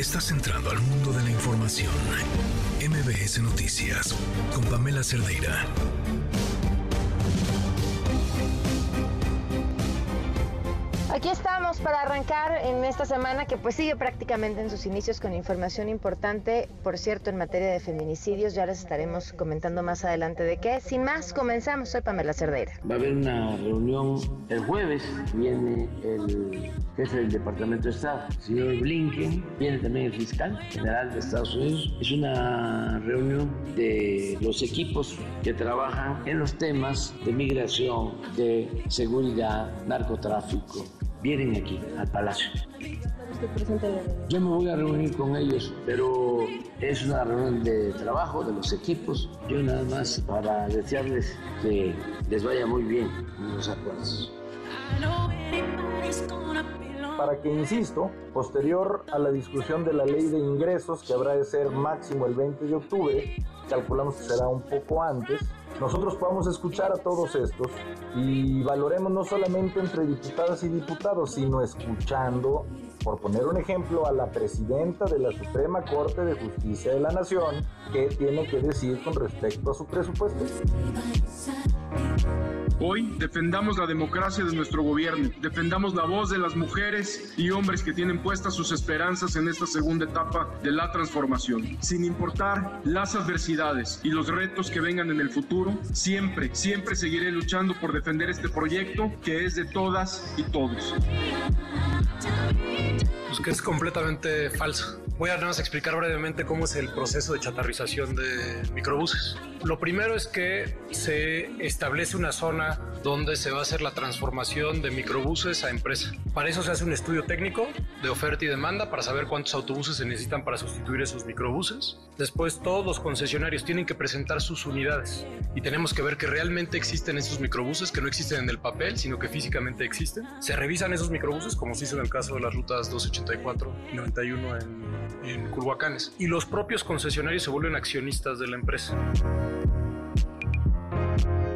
Estás entrando al mundo de la información. MBS Noticias con Pamela Cerdeira. Aquí estamos para arrancar en esta semana que pues sigue prácticamente en sus inicios con información importante, por cierto, en materia de feminicidios. Ya les estaremos comentando más adelante de qué. Sin más, comenzamos. Soy Pamela Cerdeira. Va a haber una reunión el jueves. Viene el jefe del Departamento de Estado, señor Blinken. Viene también el fiscal general de Estados Unidos. Es una reunión de los equipos que trabajan en los temas de migración, de seguridad, narcotráfico vienen aquí al Palacio. Yo me voy a reunir con ellos, pero es una reunión de trabajo de los equipos. Yo nada más para desearles que les vaya muy bien en los acuerdos. Para que, insisto, posterior a la discusión de la ley de ingresos, que habrá de ser máximo el 20 de octubre, calculamos que será un poco antes, nosotros podamos escuchar a todos estos y valoremos no solamente entre diputadas y diputados, sino escuchando, por poner un ejemplo, a la presidenta de la Suprema Corte de Justicia de la Nación, qué tiene que decir con respecto a su presupuesto. Hoy defendamos la democracia de nuestro gobierno, defendamos la voz de las mujeres y hombres que tienen puestas sus esperanzas en esta segunda etapa de la transformación. Sin importar las adversidades y los retos que vengan en el futuro, siempre, siempre seguiré luchando por defender este proyecto que es de todas y todos. Pues que es completamente falso. Voy a nada más explicar brevemente cómo es el proceso de chatarrización de microbuses. Lo primero es que se establece una zona donde se va a hacer la transformación de microbuses a empresa. Para eso se hace un estudio técnico de oferta y demanda para saber cuántos autobuses se necesitan para sustituir esos microbuses. Después todos los concesionarios tienen que presentar sus unidades y tenemos que ver que realmente existen esos microbuses, que no existen en el papel, sino que físicamente existen. Se revisan esos microbuses, como se hizo en el caso de las rutas 284 y 91 en en Culhuacanes. Y los propios concesionarios se vuelven accionistas de la empresa.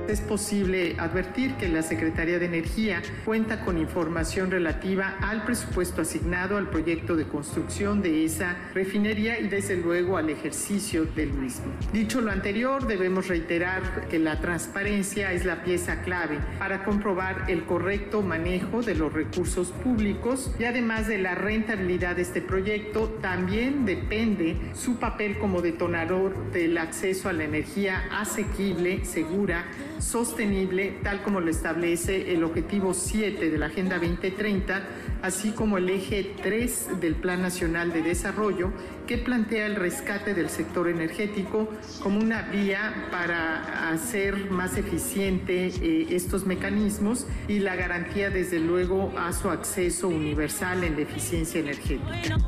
Es posible advertir que la Secretaría de Energía cuenta con información relativa al presupuesto asignado al proyecto de construcción de esa refinería y desde luego al ejercicio del mismo. Dicho lo anterior, debemos reiterar que la transparencia es la pieza clave para comprobar el correcto manejo de los recursos públicos y además de la rentabilidad de este proyecto, también depende su papel como detonador del acceso a la energía asequible, segura, sostenible, tal como lo establece el objetivo 7 de la Agenda 2030, así como el eje 3 del Plan Nacional de Desarrollo, que plantea el rescate del sector energético como una vía para hacer más eficiente eh, estos mecanismos y la garantía, desde luego, a su acceso universal en la eficiencia energética.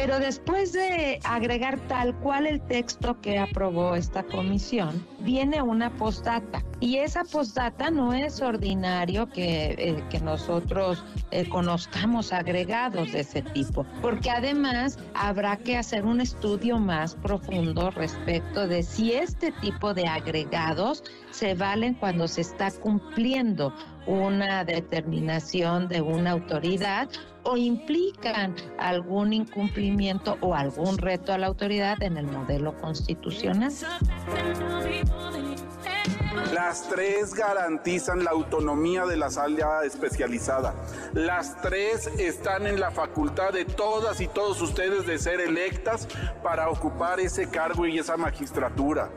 Pero después de agregar tal cual el texto que aprobó esta comisión, viene una postdata. Y esa postdata no es ordinario que, eh, que nosotros eh, conozcamos agregados de ese tipo, porque además habrá que hacer un estudio más profundo respecto de si este tipo de agregados se valen cuando se está cumpliendo una determinación de una autoridad o implican algún incumplimiento o algún reto a la autoridad en el modelo constitucional. Las tres garantizan la autonomía de la sala especializada. Las tres están en la facultad de todas y todos ustedes de ser electas para ocupar ese cargo y esa magistratura.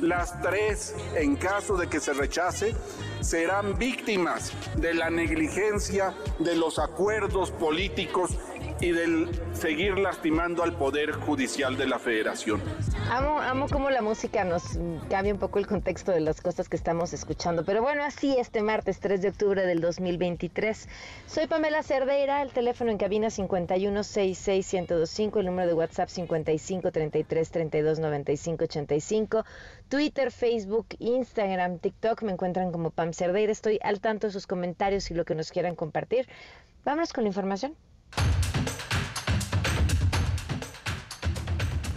Las tres, en caso de que se rechace, serán víctimas de la negligencia de los acuerdos políticos y del seguir lastimando al Poder Judicial de la Federación. Amo, amo cómo la música nos cambia un poco el contexto de las cosas que estamos escuchando. Pero bueno, así este martes 3 de octubre del 2023. Soy Pamela Cerdeira, el teléfono en cabina 5166125, el número de WhatsApp 5533329585, Twitter, Facebook, Instagram, TikTok, me encuentran como Pam Cerdeira. Estoy al tanto de sus comentarios y lo que nos quieran compartir. Vámonos con la información.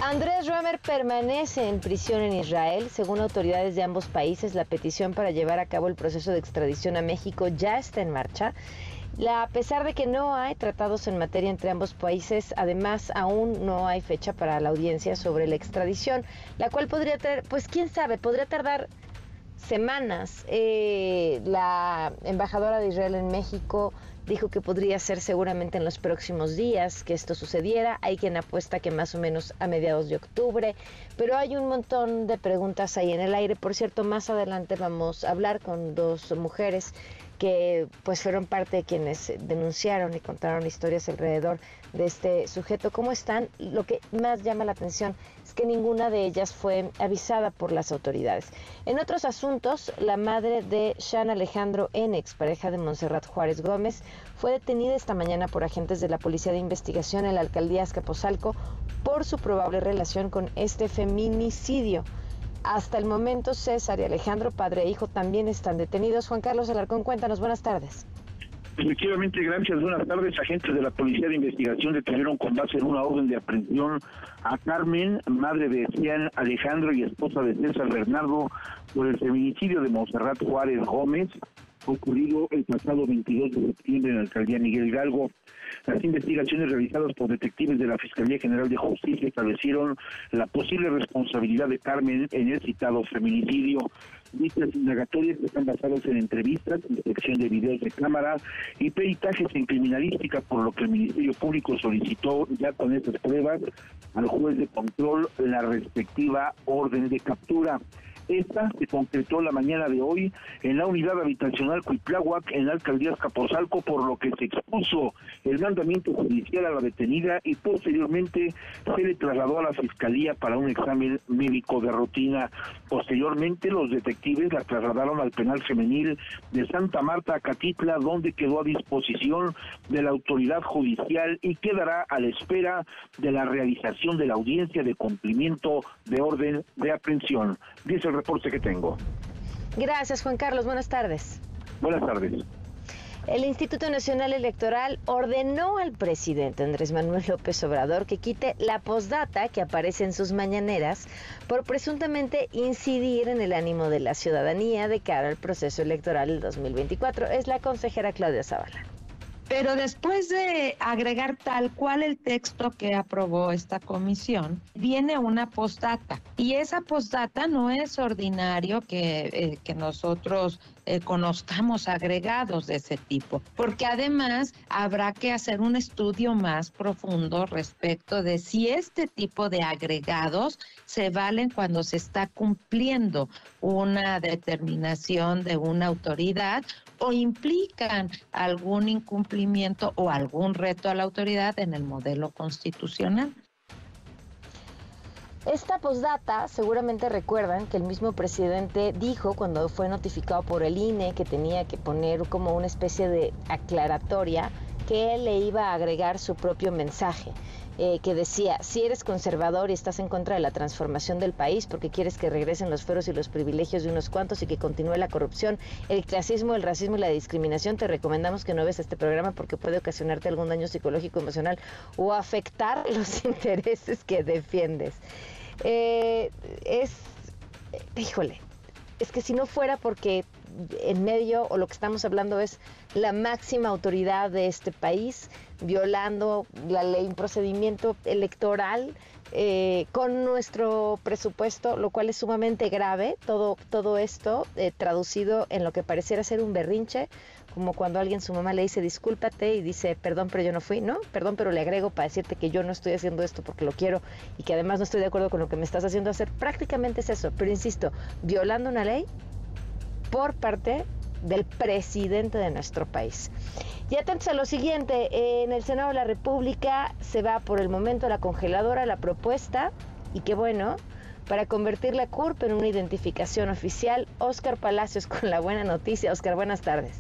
Andrés Roemer permanece en prisión en Israel. Según autoridades de ambos países, la petición para llevar a cabo el proceso de extradición a México ya está en marcha a pesar de que no hay tratados en materia entre ambos países, además aún no hay fecha para la audiencia sobre la extradición, la cual podría tener, pues quién sabe, podría tardar semanas. Eh, la embajadora de Israel en México dijo que podría ser seguramente en los próximos días que esto sucediera. Hay quien apuesta que más o menos a mediados de octubre, pero hay un montón de preguntas ahí en el aire. Por cierto, más adelante vamos a hablar con dos mujeres que pues fueron parte de quienes denunciaron y contaron historias alrededor de este sujeto. ¿Cómo están? Lo que más llama la atención es que ninguna de ellas fue avisada por las autoridades. En otros asuntos, la madre de Sean Alejandro N., pareja de Monserrat Juárez Gómez, fue detenida esta mañana por agentes de la Policía de Investigación en la alcaldía Azcapotzalco por su probable relación con este feminicidio. Hasta el momento, César y Alejandro, padre e hijo, también están detenidos. Juan Carlos Alarcón, cuéntanos, buenas tardes. Efectivamente, gracias. Buenas tardes. Agentes de la Policía de Investigación detuvieron con base en una orden de aprehensión a Carmen, madre de Cian Alejandro y esposa de César Bernardo, por el feminicidio de Monserrat Juárez Gómez, ocurrido el pasado 22 de septiembre en la alcaldía Miguel Hidalgo. Las investigaciones realizadas por detectives de la Fiscalía General de Justicia establecieron la posible responsabilidad de Carmen en el citado feminicidio. Dichas indagatorias están basadas en entrevistas, inspección de videos de cámara y peritajes en criminalística, por lo que el Ministerio Público solicitó ya con estas pruebas al juez de control la respectiva orden de captura. Esta se concretó la mañana de hoy en la unidad habitacional Cuitláhuac en la alcaldía Escapotzalco, por lo que se expuso el mandamiento judicial a la detenida y posteriormente se le trasladó a la fiscalía para un examen médico de rutina. Posteriormente, los detectives la trasladaron al penal femenil de Santa Marta, Catitla, donde quedó a disposición de la autoridad judicial y quedará a la espera de la realización de la audiencia de cumplimiento de orden de aprehensión. El reporte que tengo. Gracias, Juan Carlos. Buenas tardes. Buenas tardes. El Instituto Nacional Electoral ordenó al presidente Andrés Manuel López Obrador que quite la postdata que aparece en sus mañaneras por presuntamente incidir en el ánimo de la ciudadanía de cara al proceso electoral del 2024. Es la consejera Claudia Zavala. Pero después de agregar tal cual el texto que aprobó esta comisión, viene una postdata. Y esa postdata no es ordinario que, eh, que nosotros eh, conozcamos agregados de ese tipo, porque además habrá que hacer un estudio más profundo respecto de si este tipo de agregados se valen cuando se está cumpliendo una determinación de una autoridad o implican algún incumplimiento o algún reto a la autoridad en el modelo constitucional. Esta postdata, seguramente recuerdan que el mismo presidente dijo cuando fue notificado por el INE que tenía que poner como una especie de aclaratoria que él le iba a agregar su propio mensaje. Eh, que decía, si eres conservador y estás en contra de la transformación del país porque quieres que regresen los fueros y los privilegios de unos cuantos y que continúe la corrupción, el clasismo, el racismo y la discriminación, te recomendamos que no ves este programa porque puede ocasionarte algún daño psicológico, emocional o afectar los intereses que defiendes. Eh, es, híjole, es que si no fuera porque en medio o lo que estamos hablando es la máxima autoridad de este país, violando la ley, un procedimiento electoral eh, con nuestro presupuesto, lo cual es sumamente grave, todo, todo esto eh, traducido en lo que pareciera ser un berrinche, como cuando alguien su mamá le dice discúlpate y dice perdón pero yo no fui, ¿no? Perdón pero le agrego para decirte que yo no estoy haciendo esto porque lo quiero y que además no estoy de acuerdo con lo que me estás haciendo hacer. Prácticamente es eso, pero insisto, violando una ley por parte del presidente de nuestro país. Y atentos a lo siguiente, en el Senado de la República se va por el momento la congeladora la propuesta, y qué bueno, para convertir la CURP en una identificación oficial. Oscar Palacios con la buena noticia. Oscar, buenas tardes.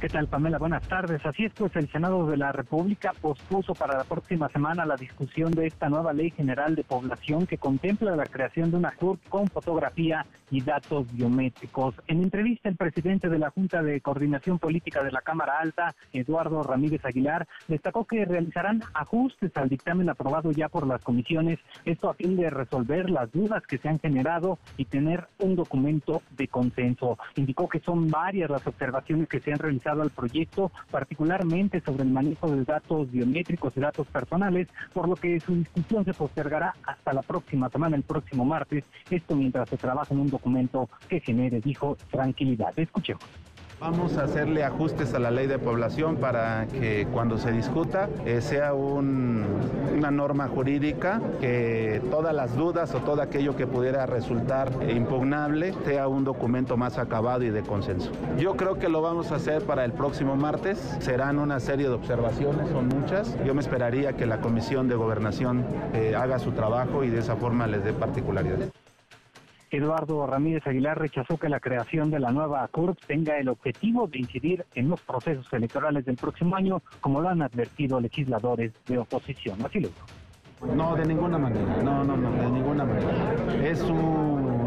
¿Qué tal, Pamela? Buenas tardes. Así es, pues el Senado de la República pospuso para la próxima semana la discusión de esta nueva Ley General de Población que contempla la creación de una CURP con fotografía y datos biométricos. En entrevista, el presidente de la Junta de Coordinación Política de la Cámara Alta, Eduardo Ramírez Aguilar, destacó que realizarán ajustes al dictamen aprobado ya por las comisiones, esto a fin de resolver las dudas que se han generado y tener un documento de consenso. Indicó que son varias las observaciones que se han realizado al proyecto, particularmente sobre el manejo de datos biométricos y datos personales, por lo que su discusión se postergará hasta la próxima semana, el próximo martes, esto mientras se trabaja en un documento que genere, dijo, tranquilidad. Escuchemos. Vamos a hacerle ajustes a la ley de población para que cuando se discuta eh, sea una norma jurídica que todas las dudas o todo aquello que pudiera resultar impugnable sea un documento más acabado y de consenso. Yo creo que lo vamos a hacer para el próximo martes. Serán una serie de observaciones, son muchas. Yo me esperaría que la Comisión de Gobernación eh, haga su trabajo y de esa forma les dé particularidad. Eduardo Ramírez Aguilar rechazó que la creación de la nueva CURP tenga el objetivo de incidir en los procesos electorales del próximo año, como lo han advertido legisladores de oposición. Así lo. No, de ninguna manera, no, no, no, de ninguna manera. Es,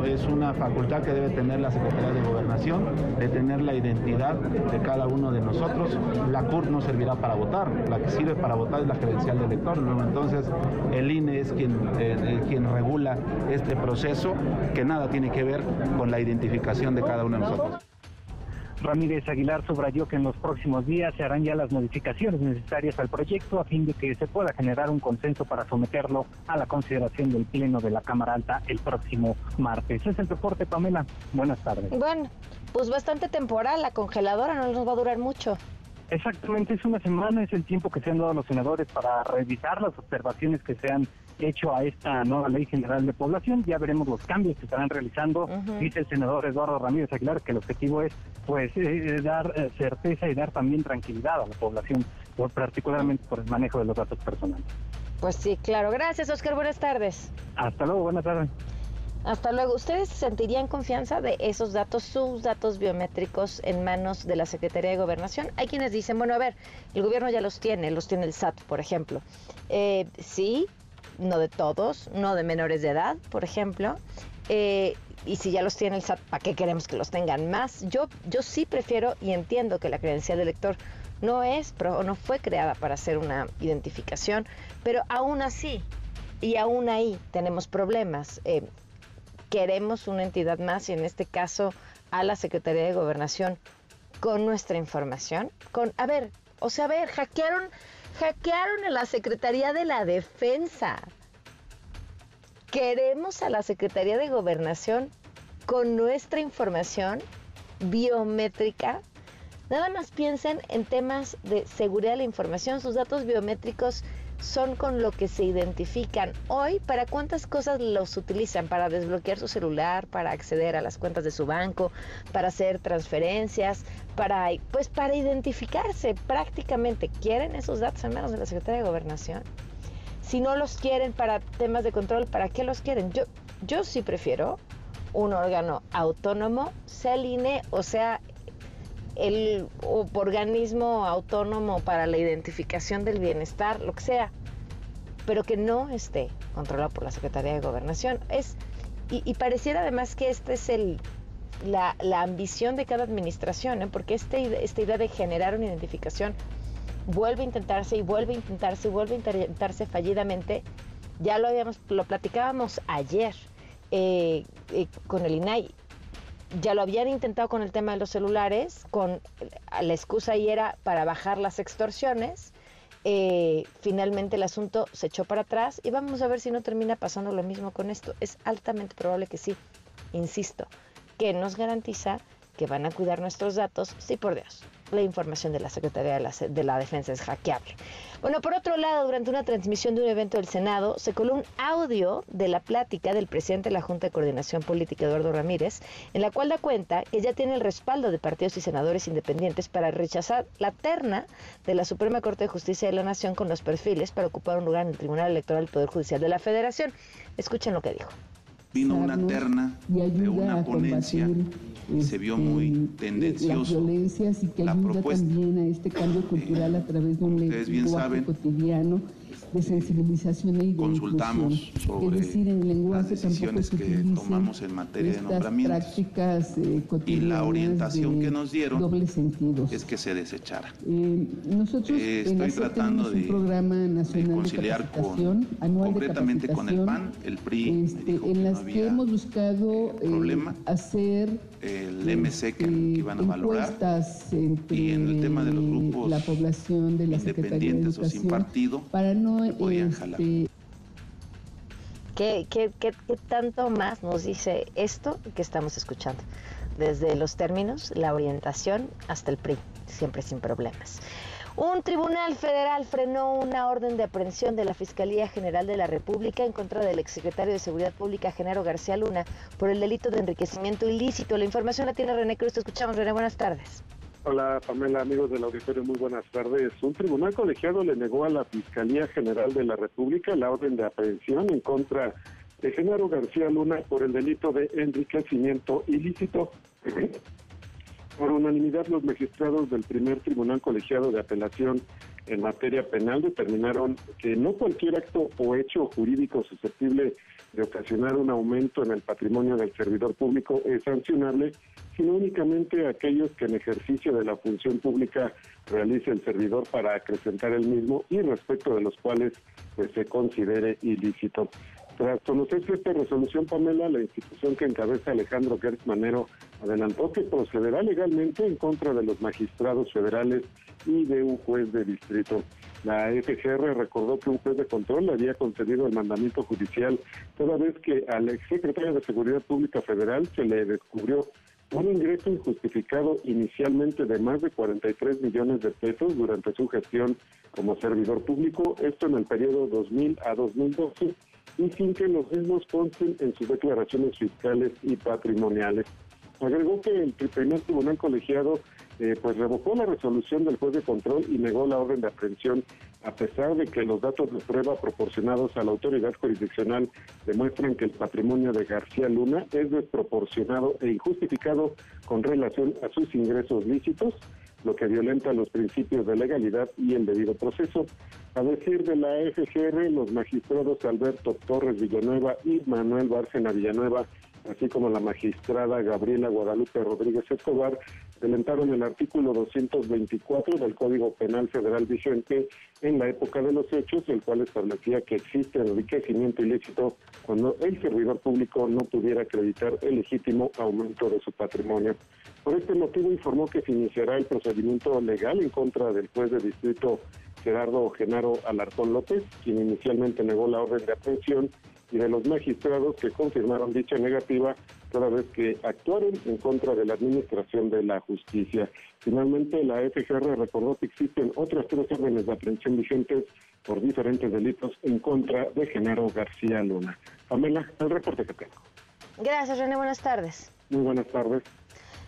es una facultad que debe tener la Secretaría de Gobernación, de tener la identidad de cada uno de nosotros. La CURP no servirá para votar, la que sirve para votar es la credencial del elector. Entonces, el INE es quien, eh, eh, quien regula este proceso que nada tiene que ver con la identificación de cada uno de nosotros. Ramírez Aguilar subrayó que en los próximos días se harán ya las modificaciones necesarias al proyecto a fin de que se pueda generar un consenso para someterlo a la consideración del Pleno de la Cámara Alta el próximo martes. Es el reporte, Pamela. Buenas tardes. Bueno, pues bastante temporal, la congeladora no nos va a durar mucho. Exactamente, es una semana, es el tiempo que se han dado los senadores para revisar las observaciones que se han hecho a esta nueva ley general de población. Ya veremos los cambios que estarán realizando. Dice el senador Eduardo Ramírez Aguilar que el objetivo es pues eh, dar eh, certeza y dar también tranquilidad a la población, por, particularmente por el manejo de los datos personales. Pues sí, claro. Gracias, Oscar. Buenas tardes. Hasta luego, buenas tardes. Hasta luego. ¿Ustedes sentirían confianza de esos datos, sus datos biométricos en manos de la Secretaría de Gobernación? Hay quienes dicen, bueno, a ver, el gobierno ya los tiene, los tiene el SAT, por ejemplo. Eh, sí, no de todos, no de menores de edad, por ejemplo. Eh, y si ya los tiene el SAT, ¿para qué queremos que los tengan más? Yo, yo sí prefiero y entiendo que la credencial de lector no es, no fue creada para hacer una identificación, pero aún así y aún ahí tenemos problemas. Eh, queremos una entidad más y en este caso a la Secretaría de Gobernación con nuestra información. Con, a ver, o sea, a ver, hackearon Hackearon a la Secretaría de la Defensa. Queremos a la Secretaría de Gobernación con nuestra información biométrica. Nada más piensen en temas de seguridad de la información. Sus datos biométricos son con lo que se identifican hoy. ¿Para cuántas cosas los utilizan? Para desbloquear su celular, para acceder a las cuentas de su banco, para hacer transferencias, para pues para identificarse prácticamente. ¿Quieren esos datos en manos de la Secretaría de Gobernación? Si no los quieren para temas de control, ¿para qué los quieren? Yo, yo sí prefiero un órgano autónomo, sea el INE o sea el organismo autónomo para la identificación del bienestar, lo que sea, pero que no esté controlado por la Secretaría de Gobernación. Es, y, pareciera además que esta es el, la, ambición de cada administración, ¿eh? porque este, esta idea de generar una identificación vuelve a intentarse y vuelve a intentarse y vuelve a intentarse fallidamente. Ya lo habíamos, lo platicábamos ayer eh, eh, con el INAI ya lo habían intentado con el tema de los celulares, con la excusa ahí era para bajar las extorsiones. Eh, finalmente el asunto se echó para atrás y vamos a ver si no termina pasando lo mismo con esto. Es altamente probable que sí, insisto, que nos garantiza que van a cuidar nuestros datos, sí por Dios la información de la Secretaría de la, Defensa es hackeable. Bueno, por otro lado, durante una transmisión de un evento del Senado, se coló un audio de la plática del presidente de la Junta de Coordinación Política, Eduardo Ramírez, en la cual da cuenta que ya tiene el respaldo de partidos y senadores independientes para rechazar la terna de la Suprema Corte de Justicia de la Nación con los perfiles para ocupar un lugar en el Tribunal Electoral del Poder Judicial de la Federación. Escuchen lo que dijo. Vino una terna de una ponencia se vio muy este, tendencioso. Las violencias y que ayuda también a este cambio cultural a través de un lenguaje cotidiano de sensibilización de consultamos sobre es decir, en lenguaje las decisiones que tomamos en materia de nombramientos prácticas, eh, y la orientación que nos dieron doble sentidos. es que se desechara. Eh, nosotros Eh, estoy tratando de- programa nacional de, conciliar con- capacitación, anual de concretamente con el PAN, el PRI este, que en no las que hemos buscado eh, hacer el MC que, que iban a valorar entre y en el tema de los grupos la población de la de independientes o sin partido para no se podían jalar. este, ¿Qué, qué, qué, qué tanto más nos dice esto que estamos escuchando? Desde los términos, la orientación, hasta el PRI, siempre sin problemas. Un tribunal federal frenó una orden de aprehensión de la Fiscalía General de la República en contra del exsecretario de Seguridad Pública, Genaro García Luna, por el delito de enriquecimiento ilícito. La información la tiene René Cruz. Te escuchamos, René. Buenas tardes. Hola Pamela, amigos del auditorio, muy buenas tardes. Un tribunal colegiado le negó a la Fiscalía General de la República la orden de aprehensión en contra de Genaro García Luna por el delito de enriquecimiento ilícito. Por unanimidad, los magistrados del primer tribunal colegiado de apelación en materia penal determinaron que no cualquier acto o hecho jurídico susceptible de ocasionar un aumento en el patrimonio del servidor público es sancionable, sino únicamente aquellos que en ejercicio de la función pública realice el servidor para acrecentar el mismo y respecto de los cuales pues, se considere ilícito. Tras conocerse esta resolución, Pamela, la institución que encabeza Alejandro Gertz Manero adelantó que procederá legalmente en contra de los magistrados federales y de un juez de distrito. La FGR recordó que un juez de control le había concedido el mandamiento judicial toda vez que al exsecretario de Seguridad Pública Federal se le descubrió un ingreso injustificado inicialmente de más de 43 millones de pesos durante su gestión como servidor público, esto en el periodo 2000 a 2012, y sin que los mismos consten en sus declaraciones fiscales y patrimoniales. Agregó que el primer tribunal colegiado eh, pues revocó la resolución del juez de control y negó la orden de aprehensión a pesar de que los datos de prueba proporcionados a la autoridad jurisdiccional demuestran que el patrimonio de García Luna es desproporcionado e injustificado con relación a sus ingresos lícitos, lo que violenta los principios de legalidad y el debido proceso. A decir de la FGR, los magistrados Alberto Torres Villanueva y Manuel Bárcena Villanueva así como la magistrada Gabriela Guadalupe Rodríguez Escobar, delentaron el artículo 224 del Código Penal Federal vigente en la época de los hechos, el cual establecía que existe enriquecimiento ilícito cuando el servidor público no pudiera acreditar el legítimo aumento de su patrimonio. Por este motivo informó que se iniciará el procedimiento legal en contra del juez de distrito Gerardo Genaro Alarcón López, quien inicialmente negó la orden de aprehensión y de los magistrados que confirmaron dicha negativa toda vez que actuaron en contra de la administración de la justicia. Finalmente, la FGR recordó que existen otras tres órdenes de aprehensión vigentes por diferentes delitos en contra de Genaro García Luna. Pamela, el reporte que tengo. Gracias, René. Buenas tardes. Muy buenas tardes.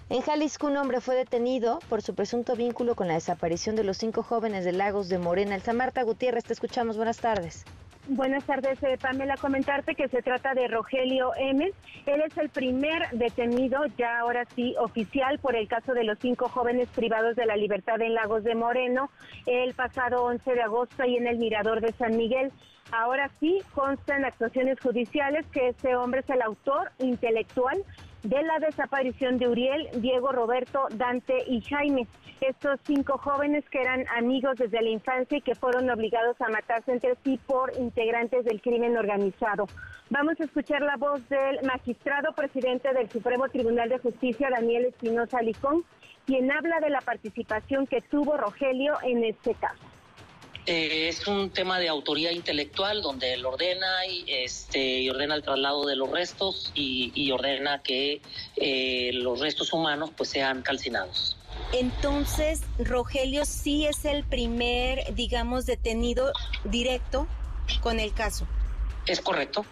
En Jalisco, un hombre fue detenido por su presunto vínculo con la desaparición de los cinco jóvenes de Lagos de Morena. Elsa Marta Gutiérrez, te escuchamos. Buenas tardes. Buenas tardes, eh, Pamela. Comentarte que se trata de Rogelio M. Él es el primer detenido, ya ahora sí oficial, por el caso de los cinco jóvenes privados de la libertad en Lagos de Moreno el pasado 11 de agosto y en el Mirador de San Miguel. Ahora sí constan actuaciones judiciales que este hombre es el autor intelectual de la desaparición de Uriel, Diego, Roberto, Dante y Jaime. Estos cinco jóvenes que eran amigos desde la infancia y que fueron obligados a matarse entre sí por integrantes del crimen organizado. Vamos a escuchar la voz del magistrado presidente del Supremo Tribunal de Justicia, Daniel Espinosa Licón, quien habla de la participación que tuvo Rogelio en este caso. Eh, es un tema de autoría intelectual donde él ordena y, este, y ordena el traslado de los restos y, y ordena que eh, los restos humanos pues sean calcinados. Entonces, Rogelio sí es el primer, digamos, detenido directo con el caso. ¿Es correcto?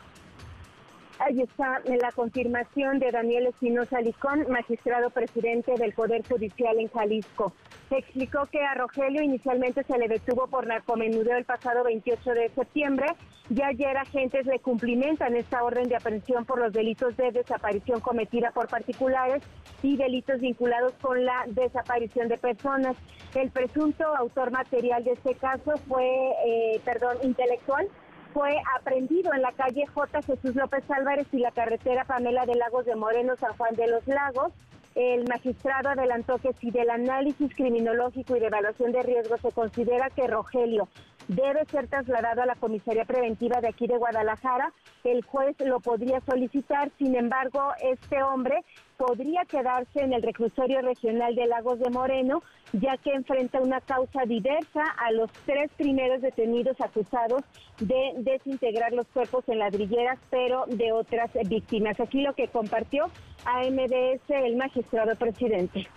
Ahí está la confirmación de Daniel Espinosa Licón, magistrado presidente del Poder Judicial en Jalisco. Se explicó que a Rogelio inicialmente se le detuvo por narcomenudeo el pasado 28 de septiembre y ayer agentes le cumplimentan esta orden de aprehensión por los delitos de desaparición cometida por particulares y delitos vinculados con la desaparición de personas. El presunto autor material de este caso fue, eh, perdón, intelectual, fue aprendido en la calle J. Jesús López Álvarez y la carretera Pamela de Lagos de Moreno, San Juan de los Lagos. El magistrado adelantó que si del análisis criminológico y de evaluación de riesgo se considera que Rogelio debe ser trasladado a la comisaría preventiva de aquí de Guadalajara, el juez lo podría solicitar. Sin embargo, este hombre podría quedarse en el reclusorio regional de Lagos de Moreno, ya que enfrenta una causa diversa a los tres primeros detenidos acusados de desintegrar los cuerpos en ladrilleras, pero de otras víctimas. Aquí lo que compartió a MDS el magistrado presidente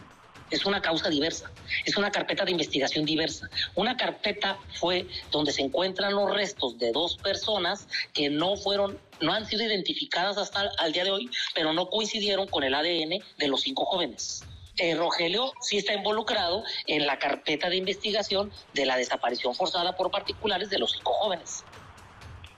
es una causa diversa, es una carpeta de investigación diversa. Una carpeta fue donde se encuentran los restos de dos personas que no fueron, no han sido identificadas hasta el día de hoy, pero no coincidieron con el ADN de los cinco jóvenes. Eh, Rogelio sí está involucrado en la carpeta de investigación de la desaparición forzada por particulares de los cinco jóvenes.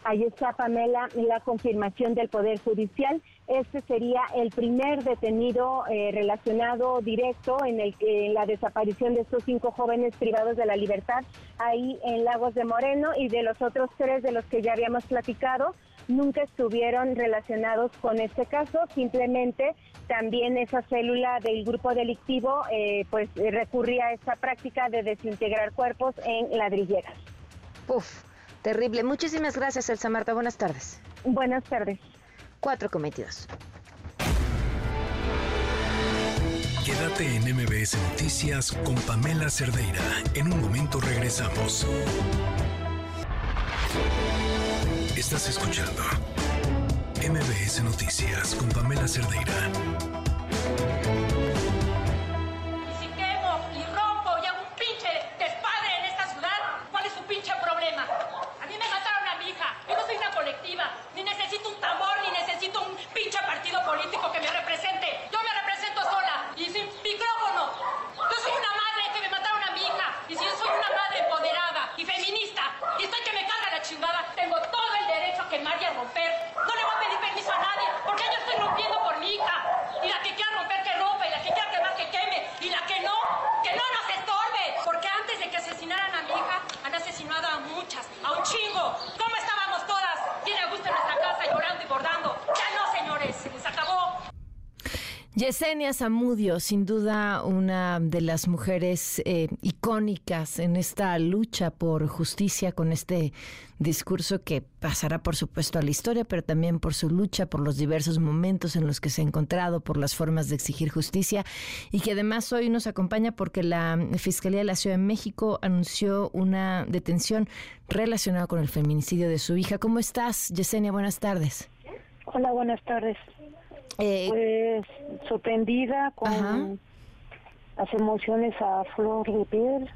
Ahí está, Pamela, la confirmación del Poder Judicial. Este sería el primer detenido eh, relacionado directo en, el, en la desaparición de estos cinco jóvenes privados de la libertad ahí en Lagos de Moreno y de los otros tres de los que ya habíamos platicado nunca estuvieron relacionados con este caso, simplemente también esa célula del grupo delictivo eh, pues recurría a esta práctica de desintegrar cuerpos en ladrilleras. Uf, terrible. Muchísimas gracias, Elsa Marta. Buenas tardes. Buenas tardes. Cuatro cometidos. Quédate en MBS Noticias con Pamela Cerdeira. En un momento regresamos. Estás escuchando MBS Noticias con Pamela Cerdeira. Y si quemo y rompo y hago un pinche despadre en esta ciudad, ¿cuál es su pinche problema? A mí me mataron a mi hija. Yo no soy una colectiva. Ni necesito un tambor, un pinche partido político que me represente represento sola y sin micrófono. Yo soy una madre que me mataron a mi hija. Y si yo soy una madre empoderada y feminista y estoy que me carga la chingada, tengo todo el derecho a quemar y a romper. No le voy a pedir permiso a nadie porque yo estoy rompiendo por mi hija. Y la que quiera romper que rompa y la que quiera quemar que queme y la que no, que no nos estorbe. Porque antes de que asesinaran a mi hija, han asesinado a muchas, a un chingo. ¿Cómo estábamos todas? Tiene a gusto en nuestra casa llorando y bordando. Ya no, señores, se les acabó. Yesenia Zamudio, sin duda una de las mujeres eh, icónicas en esta lucha por justicia con este discurso que pasará por supuesto a la historia, pero también por su lucha, por los diversos momentos en los que se ha encontrado, por las formas de exigir justicia y que además hoy nos acompaña porque la Fiscalía de la Ciudad de México anunció una detención relacionada con el feminicidio de su hija. ¿Cómo estás, Yesenia? Buenas tardes. Hola, buenas tardes. Pues sorprendida con las emociones a flor de piel.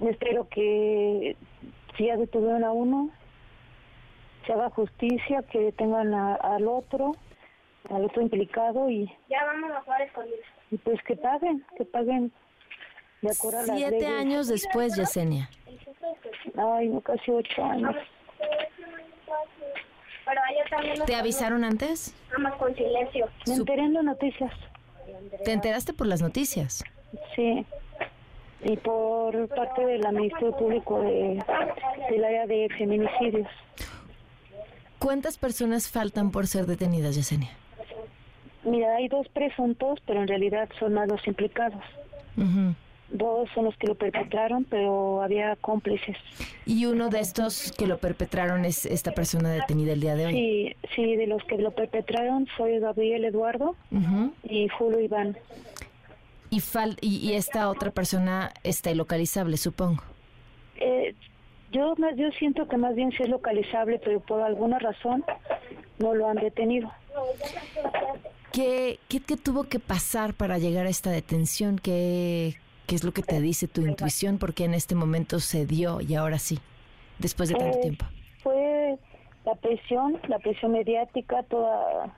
Espero que si ya detuvieron a uno, se haga justicia, que detengan a- al otro, al otro implicado y, Ya vamos a jugar escondidas. y pues que paguen, que paguen de acuerdo a las Siete años después, Yesenia. Ay, no, casi ocho años. Pero ayer también nos ¿Te avisaron antes? Vamos con silencio. Me enteré en las noticias. ¿Te enteraste por las noticias? Sí. Y por parte del Ministerio Público de, del área de feminicidios. ¿Cuántas personas faltan por ser detenidas, Yesenia? Mira, hay dos presuntos, pero en realidad son más los implicados. Ujú. Dos son los que lo perpetraron, pero había cómplices. Y uno de estos que lo perpetraron es esta persona detenida el día de hoy. Sí, sí, de los que lo perpetraron fue Gabriel Eduardo y Julio Iván. y, fal- y, y esta otra persona está ilocalizable, supongo. Eh, yo más yo siento que más bien sí es localizable, pero por alguna razón no lo han detenido. ¿Qué, qué, qué tuvo que pasar para llegar a esta detención? ¿Qué, ¿Qué es lo que te dice tu intuición? Porque en este momento se dio y ahora sí, después de tanto Eh, tiempo. Fue la presión, la presión mediática, toda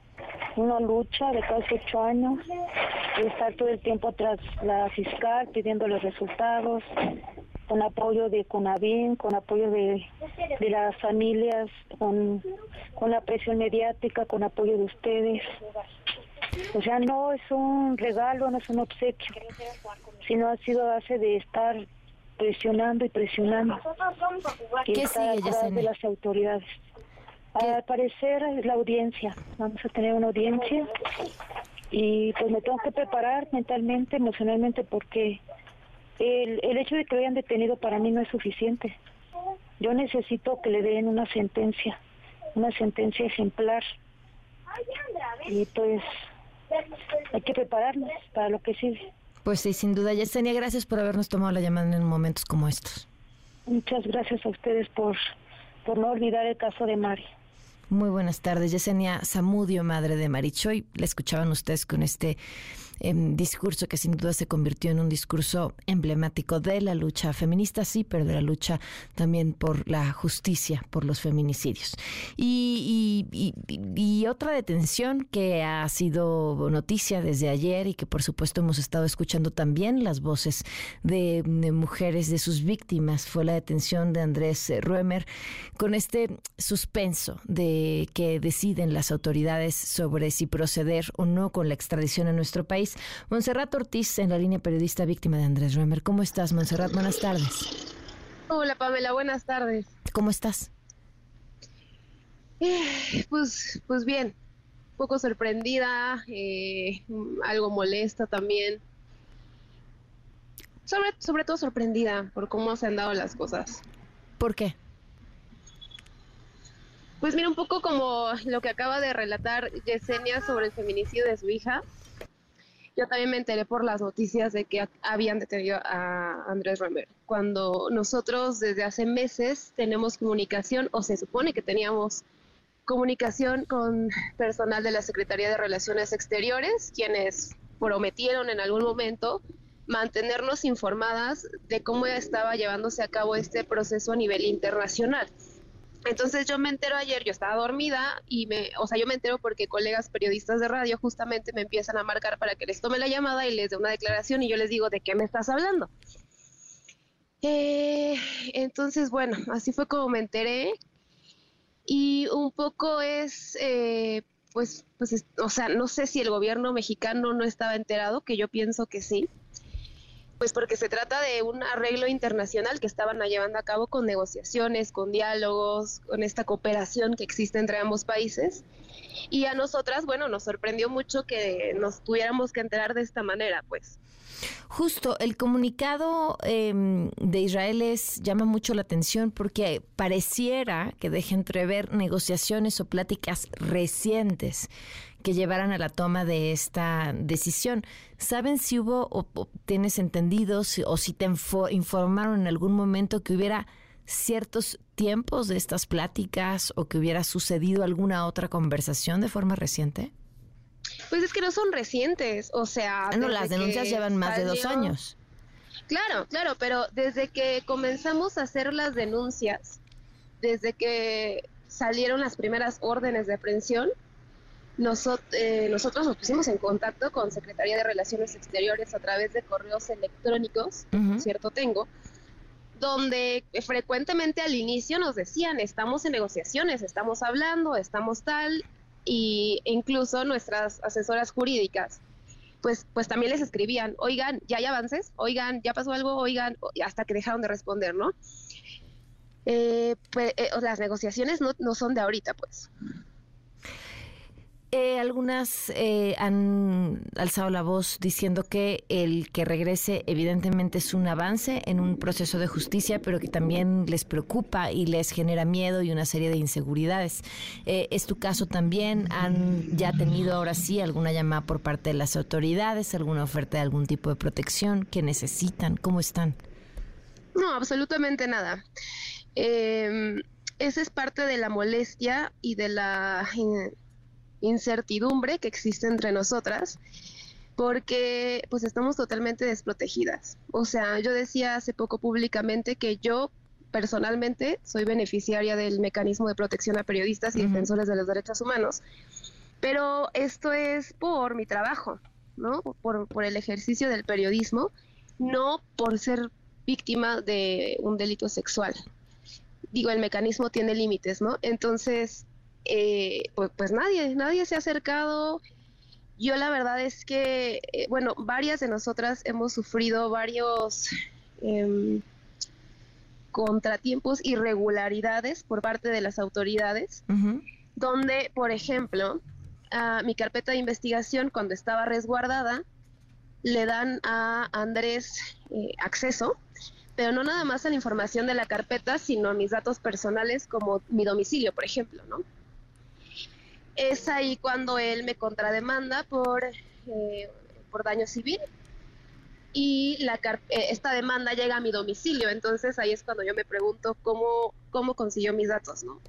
una lucha de casi ocho años, de estar todo el tiempo tras la fiscal pidiendo los resultados, con apoyo de CONAVIN, con apoyo de, de las familias, con, con la presión mediática, con apoyo de ustedes. O sea, no es un regalo, no es un obsequio, sino ha sido a base de estar presionando y presionando. Y ¿Qué estar sigue, atrás de Yesenia? las autoridades. Al parecer es la audiencia. Vamos a tener una audiencia y pues me tengo que preparar mentalmente, emocionalmente, porque el, el hecho de que lo hayan detenido para mí no es suficiente. Yo necesito que le den una sentencia, una sentencia ejemplar. Y pues hay que prepararnos para lo que sigue. Pues sí, sin duda. Yesenia, gracias por habernos tomado la llamada en momentos como estos. Muchas gracias a ustedes por, por no olvidar el caso de Mari. Muy buenas tardes, Yesenia Zamudio, madre de Marichoy. La escuchaban ustedes con este em, discurso que sin duda se convirtió en un discurso emblemático de la lucha feminista, sí, pero de la lucha también por la justicia, por los feminicidios. Y otra detención que ha sido noticia desde ayer y que por supuesto hemos estado escuchando también las voces de, de mujeres, de sus víctimas, fue la detención de Andrés Ruemer con este suspenso de que deciden las autoridades sobre si proceder o no con la extradición a nuestro país. Monserrat Ortiz, en la línea periodista víctima de Andrés Ruemer. ¿Cómo estás, Monserrat? Buenas tardes. Hola Pamela, buenas tardes. ¿Cómo estás? Eh, Pues, pues bien, un poco sorprendida, eh, algo molesta también. Sobre, sobre todo sorprendida por cómo se han dado las cosas. ¿Por qué? Pues mira, un poco como lo que acaba de relatar Yesenia sobre el feminicidio de su hija. Yo también me enteré por las noticias de que habían detenido a Andrés Romer. Cuando nosotros desde hace meses tenemos comunicación, o se supone que teníamos comunicación con personal de la Secretaría de Relaciones Exteriores, quienes prometieron en algún momento mantenernos informadas de cómo estaba llevándose a cabo este proceso a nivel internacional. Entonces yo me entero ayer, yo estaba dormida y me, o sea, yo me entero porque colegas periodistas de radio justamente me empiezan a marcar para que les tome la llamada y les dé una declaración y yo les digo, ¿de qué me estás hablando? Eh, entonces, bueno, así fue como me enteré y un poco es, eh, pues, pues, es- o sea, no sé si el gobierno mexicano no estaba enterado, que yo pienso que sí, pues porque se trata de un arreglo internacional que estaban llevando a cabo con negociaciones, con diálogos, con esta cooperación que existe entre ambos países. Y a nosotras, bueno, nos sorprendió mucho que nos tuviéramos que enterar de esta manera, pues. Justo, el comunicado em, de Israel es, llama mucho la atención porque pareciera que deja entrever negociaciones o pláticas recientes que llevaran a la toma de esta decisión. ¿Saben si hubo o, o tienes entendido si- o si te info- informaron en algún momento que hubiera ciertos tiempos de estas pláticas o que hubiera sucedido alguna otra conversación de forma reciente? Pues es que no son recientes, o sea... Ah, no, las denuncias llevan más de dos años. Claro, claro, pero desde que comenzamos a hacer las denuncias, desde que salieron las primeras órdenes de aprehensión, nosot- eh, nosotros nos pusimos en contacto con Secretaría de Relaciones Exteriores a través de correos electrónicos, que por cierto tengo, donde frecuentemente al inicio nos decían, estamos en negociaciones, estamos hablando, estamos tal, y incluso nuestras asesoras jurídicas pues, pues también les escribían, oigan, ya hay avances, oigan, ya pasó algo, oigan, hasta que dejaron de responder, ¿no? Eh, pues, eh, las negociaciones no, no son de ahorita, pues. Eh, algunas eh, han alzado la voz diciendo que el que regrese evidentemente es un avance en un proceso de justicia, pero que también les preocupa y les genera miedo y una serie de inseguridades. Eh, ¿Es tu caso también? ¿Han ya tenido ahora sí alguna llamada por parte de las autoridades, alguna oferta de algún tipo de protección que necesitan? ¿Cómo están? No, absolutamente nada. Eh, esa es parte de la molestia y de la incertidumbre que existe entre nosotras, porque pues estamos totalmente desprotegidas. O sea, yo decía hace poco públicamente que yo personalmente soy beneficiaria del mecanismo de protección a periodistas y defensores de los derechos humanos, pero esto es por mi trabajo, ¿no? Por, por el ejercicio del periodismo, no por ser víctima de un delito sexual. Digo, el mecanismo tiene límites, ¿no? Entonces, eh, pues, pues, nadie, nadie se ha acercado. Yo la verdad es que, eh, bueno, varias de nosotras hemos sufrido varios em, contratiempos, irregularidades por parte de las autoridades, donde, por ejemplo, a mi carpeta de investigación, cuando estaba resguardada, le dan a Andrés eh, acceso, pero no nada más a la información de la carpeta, sino a mis datos personales como mi domicilio, por ejemplo, ¿no? Es ahí cuando él me contrademanda por, eh, por daño civil y la eh, esta demanda llega a mi domicilio, entonces ahí es cuando yo me pregunto cómo, cómo consiguió mis datos, ¿no?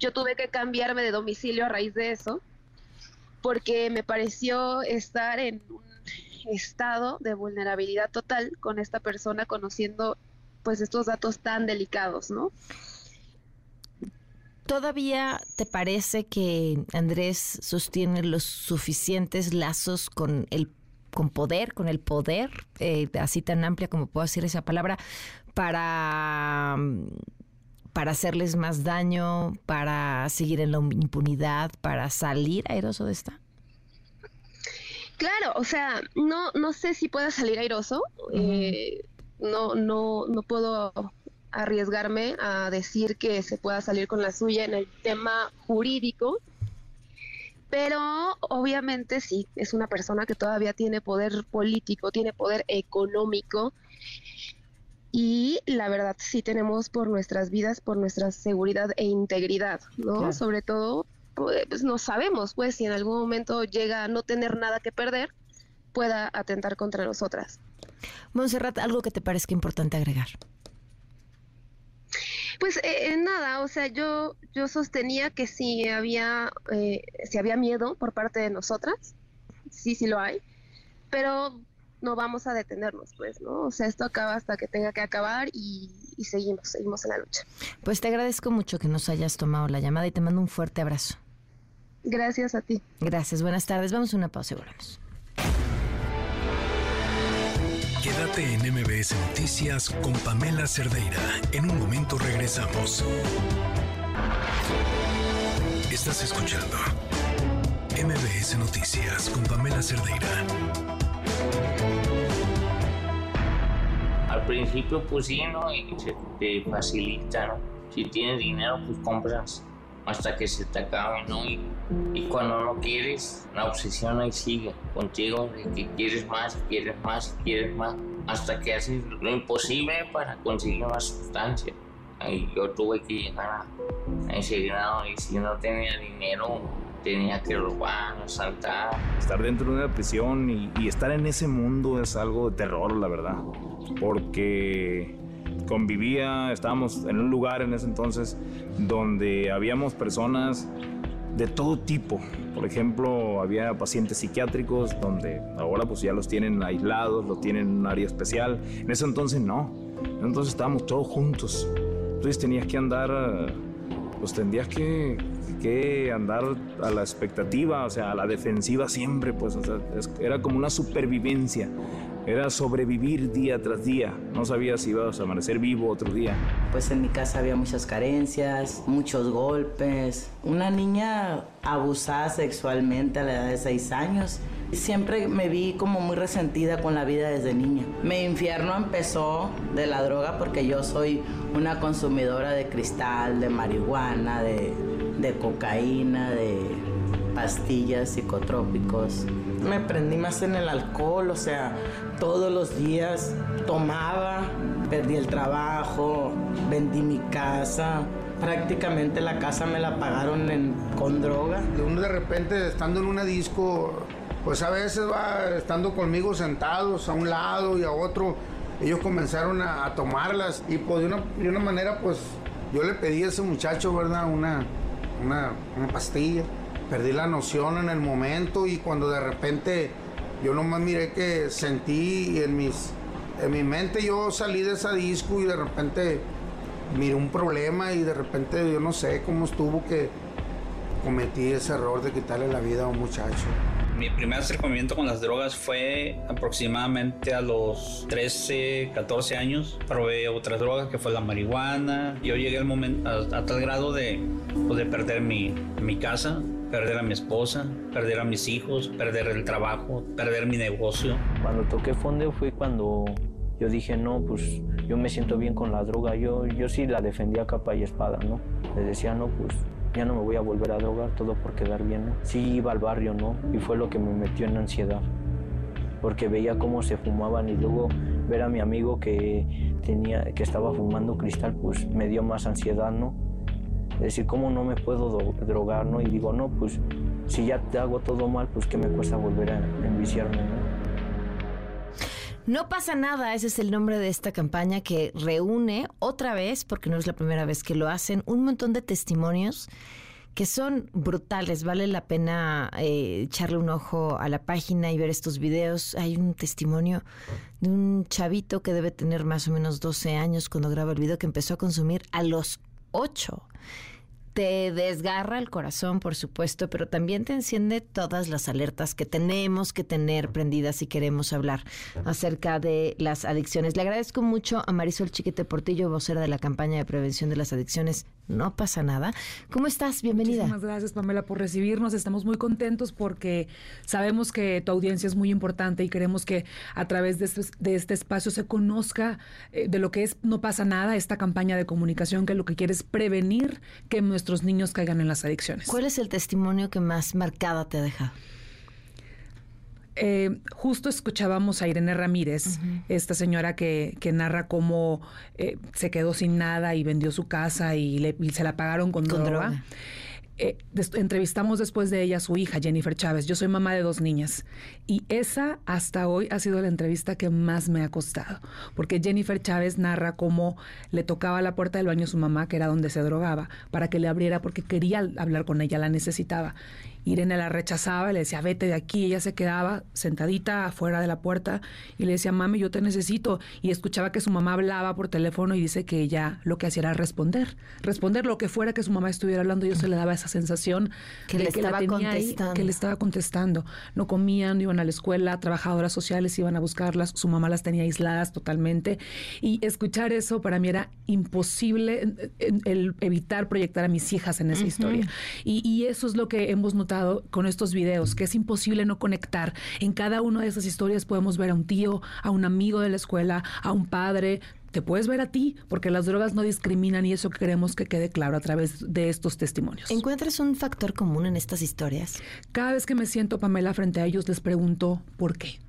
Yo tuve que cambiarme de domicilio a raíz de eso, porque me pareció estar en un estado de vulnerabilidad total con esta persona conociendo pues estos datos tan delicados, ¿no? ¿Todavía te parece que Andrés sostiene los suficientes lazos con el con poder, con el poder, eh, así tan amplia como puedo decir esa palabra, para, para hacerles más daño, para seguir en la impunidad, para salir airoso de esta? Claro, o sea, no, no sé si pueda salir airoso. Eh, no, no, no puedo arriesgarme a decir que se pueda salir con la suya en el tema jurídico, pero obviamente sí, es una persona que todavía tiene poder político, tiene poder económico y la verdad sí tenemos por nuestras vidas, por nuestra seguridad e integridad, ¿no? Sobre todo, pues, no sabemos, pues si en algún momento llega a no tener nada que perder, pueda atentar contra nosotras. Montserrat, algo que te parezca importante agregar. Pues eh, eh, nada, o sea, yo yo sostenía que si había eh, si había miedo por parte de nosotras, sí, sí lo hay, pero no vamos a detenernos, pues, ¿no? O sea, esto acaba hasta que tenga que acabar y, y seguimos, seguimos en la lucha. Pues te agradezco mucho que nos hayas tomado la llamada y te mando un fuerte abrazo. Gracias a ti. Gracias, buenas tardes. Vamos a una pausa y volvemos. Quédate en MBS Noticias con Pamela Cerdeira. En un momento regresamos. Estás escuchando MBS Noticias con Pamela Cerdeira. Al principio, pues sí, ¿no? Y se te facilita, ¿no? Si tienes dinero, pues compras hasta que se te acabe, ¿no? Y, y, cuando no quieres, la obsesión ahí sigue contigo, de que quieres más, quieres más, quieres más, hasta que haces lo imposible para conseguir una sustancia. Y yo tuve que llegar a ese grado y si no tenía dinero, tenía que robar, asaltar. Estar dentro de una prisión y, y estar en ese mundo es algo de terror, la verdad. Porque convivía, estábamos en un lugar en ese entonces donde habíamos personas de todo tipo. Por ejemplo, había pacientes psiquiátricos donde ahora pues ya los tienen aislados, los tienen en un área especial. En ese entonces no. Entonces estábamos todos juntos. Entonces tenías que andar, pues tendrías que, que andar a la expectativa, o sea, a la defensiva siempre, pues o sea, era como una supervivencia. Era sobrevivir día tras día. No sabías si ibas a amanecer vivo otro día. Pues en mi casa había muchas carencias, muchos golpes. Una niña abusada sexualmente a la edad de seis años. Siempre me vi como muy resentida con la vida desde niña. Mi infierno empezó de la droga porque yo soy una consumidora de cristal, de marihuana, de, de cocaína, de pastillas, psicotrópicos. Me prendí más en el alcohol, o sea, todos los días tomaba, perdí el trabajo, vendí mi casa. Prácticamente la casa me la pagaron con droga. Uno de repente estando en una disco, pues a veces va estando conmigo sentados a un lado y a otro, ellos comenzaron a, tomarlas y pues de una, de una manera pues yo le pedí a ese muchacho, ¿verdad? Una, una, pastilla perdí la noción en el momento y cuando de repente yo nomás miré que sentí en mis en mi mente yo salí de esa disco y de repente miré un problema y de repente yo no sé cómo estuvo que cometí ese error de quitarle la vida a un muchacho. Mi primer acercamiento con las drogas fue aproximadamente a los 13, 14 años. Probé otras drogas que fue la marihuana. Yo llegué al momento, a, tal grado de, pues, de perder mi, mi casa, perder a mi esposa, perder a mis hijos, perder el trabajo, perder mi negocio. Cuando toqué fondo fue cuando yo dije, no, pues yo me siento bien con la droga. Yo, yo sí la defendía capa y espada, ¿no? Le decía, no, pues ya no me voy a volver a drogar, todo por quedar bien, ¿no? Sí iba al barrio, ¿no? Y fue lo que me metió en ansiedad, porque veía cómo se fumaban y luego ver a mi amigo que, tenía, que estaba fumando cristal, pues me dio más ansiedad, ¿no? Decir, ¿cómo no me puedo drogar, no? Y digo, no, pues si ya te hago todo mal, pues ¿qué me cuesta volver a enviciarme, no? No pasa nada, ese es el nombre de esta campaña que reúne otra vez, porque no es la primera vez que lo hacen, un montón de testimonios que son brutales. Vale la pena eh, echarle un ojo a la página y ver estos videos. Hay un testimonio de un chavito que debe tener más o menos 12 años cuando graba el video que empezó a consumir a los 8 te desgarra el corazón, por supuesto, pero también te enciende todas las alertas que tenemos que tener prendidas si queremos hablar acerca de las adicciones. Le agradezco mucho a Marisol Chiquete Portillo, vocera de la campaña de prevención de las adicciones. No pasa nada. ¿Cómo estás? Bienvenida. Muchísimas gracias, Pamela, por recibirnos. Estamos muy contentos porque sabemos que tu audiencia es muy importante y queremos que a través de este, de este espacio se conozca eh, de lo que es No pasa nada, esta campaña de comunicación que lo que quiere es prevenir que nuestros niños caigan en las adicciones. ¿Cuál es el testimonio que más marcada te ha dejado? Eh, justo escuchábamos a Irene Ramírez, esta señora que, narra cómo eh, se quedó sin nada y vendió su casa y, se la pagaron con, droga. Eh, entrevistamos después de ella a su hija, Jennifer Chávez. Yo soy mamá de dos niñas. Y esa hasta hoy ha sido la entrevista que más me ha costado. Porque Jennifer Chávez narra cómo le tocaba la puerta del baño a su mamá, que era donde se drogaba, para que le abriera porque quería hablar con ella, la necesitaba. Irene la rechazaba, le decía, vete de aquí. Ella se quedaba sentadita afuera de la puerta y le decía, mami, yo te necesito. Y escuchaba que su mamá hablaba por teléfono y dice que ella lo que hacía era responder. Responder lo que fuera que su mamá estuviera hablando. Yo se le daba esa sensación que le estaba contestando. que le estaba contestando. No comían, no iban a la escuela, trabajadoras sociales iban a buscarlas. Su mamá las tenía aisladas totalmente. Y escuchar eso para mí era imposible el, evitar proyectar a mis hijas en esa historia. Y, y eso es lo que hemos notado con estos videos, que es imposible no conectar. En cada una de esas historias podemos ver a un tío, a un amigo de la escuela, a un padre, te puedes ver a ti, porque las drogas no discriminan y eso queremos que quede claro a través de estos testimonios. ¿Encuentras un factor común en estas historias? Cada vez que me siento, Pamela, frente a ellos, les pregunto por qué.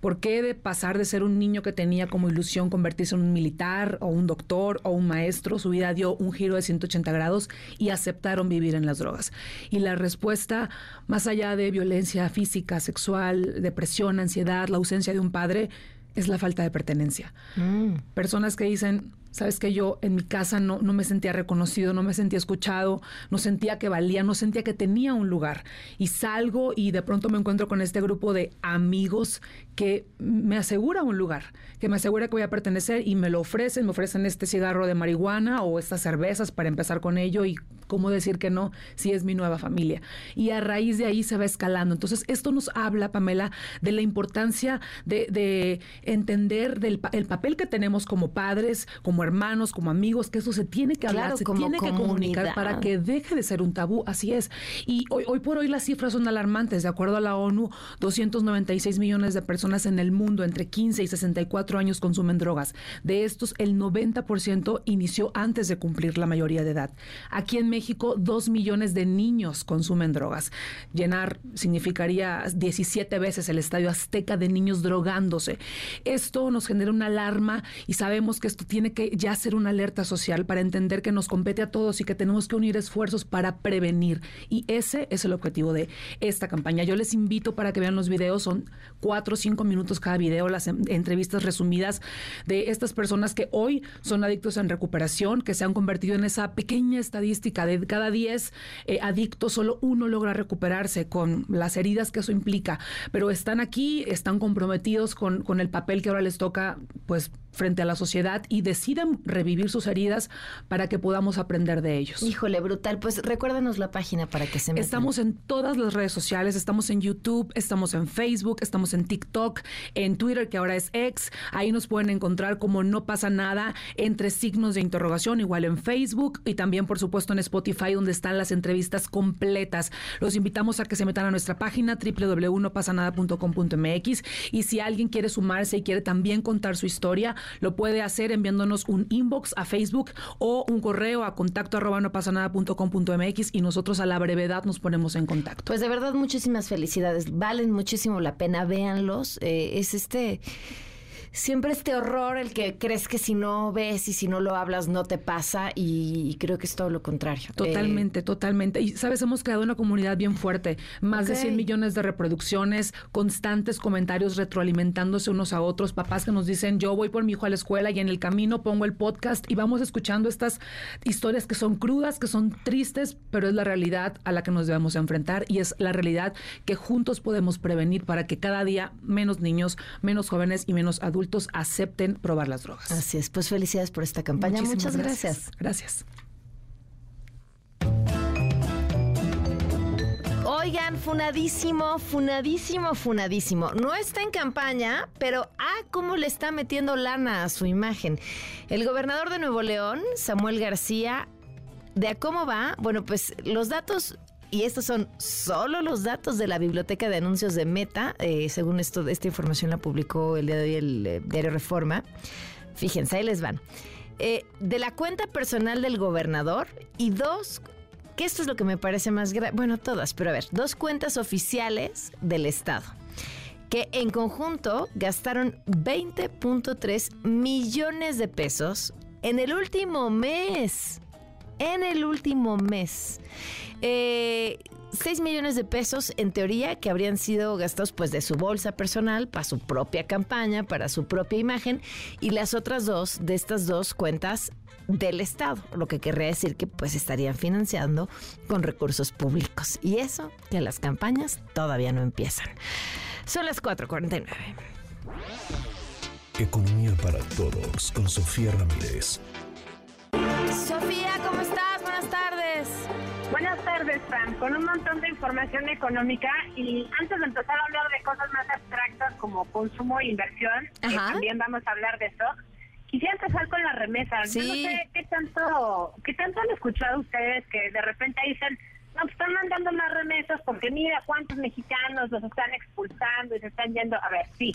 ¿Por qué de pasar de ser un niño que tenía como ilusión convertirse en un militar o un doctor o un maestro, su vida dio un giro de 180 grados y aceptaron vivir en las drogas? Y la respuesta, más allá de violencia física, sexual, depresión, ansiedad, la ausencia de un padre, es la falta de pertenencia. Mm. Personas que dicen, Sabes que yo en mi casa no, no me sentía reconocido, no me sentía escuchado, no sentía que valía, no sentía que tenía un lugar. Y salgo y de pronto me encuentro con este grupo de amigos que me asegura un lugar, que me asegura que voy a pertenecer y me lo ofrecen, me ofrecen este cigarro de marihuana o estas cervezas para empezar con ello y cómo decir que no si es mi nueva familia. Y a raíz de ahí se va escalando. Entonces, esto nos habla, Pamela, de la importancia de, entender del el papel que tenemos como padres, como hermanos, como amigos, que eso se tiene que hablar, se tiene que comunicar para que deje de ser un tabú. Así es. Y hoy, hoy por hoy las cifras son alarmantes. De acuerdo a la ONU, 296 millones de personas en el mundo entre 15 y 64 años consumen drogas. De estos, el 90% inició antes de cumplir la mayoría de edad. Aquí en México, 2 millones de niños consumen drogas. Llenar significaría 17 veces el estadio azteca de niños drogándose. Esto nos genera una alarma y sabemos que esto tiene que ya ser una alerta social para entender que nos compete a todos y que tenemos que unir esfuerzos para prevenir. Y ese es el objetivo de esta campaña. Yo les invito para que vean los videos, son cuatro o cinco minutos cada video, las entrevistas resumidas de estas personas que hoy son adictos en recuperación, que se han convertido en esa pequeña estadística de cada diez eh, adictos, solo uno logra recuperarse con las heridas que eso implica, pero están aquí, están comprometidos con, con el papel que ahora les toca, pues frente a la sociedad y deciden impiden revivir sus heridas para que podamos aprender de ellos. Híjole, brutal. Pues recuérdanos la página para que se metan. Estamos en todas las redes sociales, estamos en YouTube, estamos en Facebook, estamos en TikTok, en Twitter, que ahora es X. Ahí nos pueden encontrar como no pasa nada entre signos de interrogación, igual en Facebook y también, por supuesto, en Spotify, donde están las entrevistas completas. Los invitamos a que se metan a nuestra página www.nopasanada.com.mx y si alguien quiere sumarse y quiere también contar su historia, lo puede hacer enviándonos un inbox a Facebook o un correo a contacto arroba no pasa nada punto com punto MX y nosotros a la brevedad nos ponemos en contacto. Pues de verdad, muchísimas felicidades. Valen muchísimo la pena, véanlos. Eh, es este siempre este horror, el que crees que si no ves y si no lo hablas no te pasa y creo que es todo lo contrario. Totalmente, totalmente. Y sabes, hemos creado una comunidad bien fuerte, más de Ok. 100 millones de reproducciones, constantes comentarios retroalimentándose unos a otros, papás que nos dicen, yo voy por mi hijo a la escuela y en el camino pongo el podcast y vamos escuchando estas historias que son crudas, que son tristes, pero es la realidad a la que nos debemos enfrentar y es la realidad que juntos podemos prevenir para que cada día menos niños, menos jóvenes y menos adultos acepten probar las drogas. Así es, pues felicidades por esta campaña. Muchísimas Muchas gracias. Gracias. Oigan, funadísimo, funadísimo, funadísimo. No está en campaña, pero ah, cómo le está metiendo lana a su imagen. El gobernador de Nuevo León, Samuel García, de a cómo va, bueno, pues los datos y estos son solo los datos de la biblioteca de anuncios de Meta, eh, según esto, esta información la publicó el día de hoy el eh, diario Reforma. Fíjense, ahí les van. Eh, de la cuenta personal del gobernador y dos, que esto es lo que me parece más grave, bueno, todas, pero a ver, dos cuentas oficiales del Estado que en conjunto gastaron 20.3 millones de pesos en el último mes. En el último mes. Eh, 6 millones de pesos en teoría que habrían sido gastados pues de su bolsa personal para su propia campaña, para su propia imagen y las otras dos de estas dos cuentas del Estado, lo que querría decir que pues estarían financiando con recursos públicos. Y eso que las campañas todavía no empiezan. Son las 4.49. Economía para todos con Sofía Ramírez. Sofía, ¿cómo estás? Buenas tardes. Buenas tardes, Fran. Con un montón de información económica y antes de empezar a hablar de cosas más abstractas como consumo e inversión, que también vamos a hablar de eso, quisiera empezar con las remesas. Yo no sé qué tanto, qué tanto han escuchado ustedes que de repente dicen, no, pues están mandando más remesas porque mira cuántos mexicanos los están expulsando y se están yendo. A ver, sí.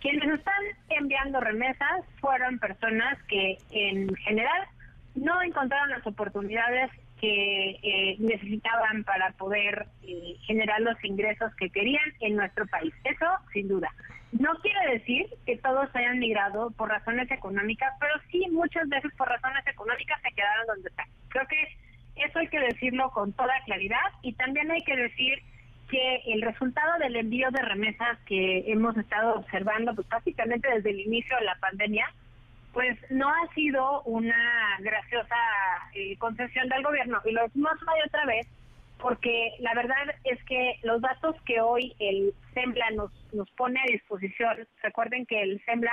Quienes están enviando remesas fueron personas que en general no encontraron las oportunidades que eh, necesitaban para poder eh, generar los ingresos que querían en nuestro país. Eso, sin duda. No quiere decir que todos hayan migrado por razones económicas, pero sí muchas veces por razones económicas se quedaron donde están. Creo que eso hay que decirlo con toda claridad y también hay que decir que el resultado del envío de remesas que hemos estado observando, pues básicamente desde el inicio de la pandemia, pues no ha sido una graciosa eh, concesión del gobierno. Y lo decimos una y otra vez, porque la verdad es que los datos que hoy el SEMBLA nos, nos pone a disposición, recuerden que el SEMBLA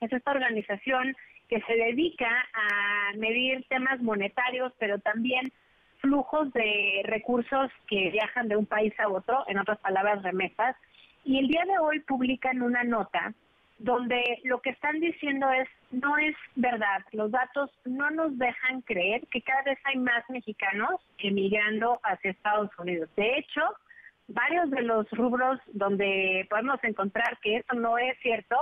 es esta organización que se dedica a medir temas monetarios, pero también flujos de recursos que viajan de un país a otro, en otras palabras, remesas. Y el día de hoy publican una nota donde lo que están diciendo es, no es verdad, los datos no nos dejan creer que cada vez hay más mexicanos emigrando hacia Estados Unidos. De hecho, varios de los rubros donde podemos encontrar que eso no es cierto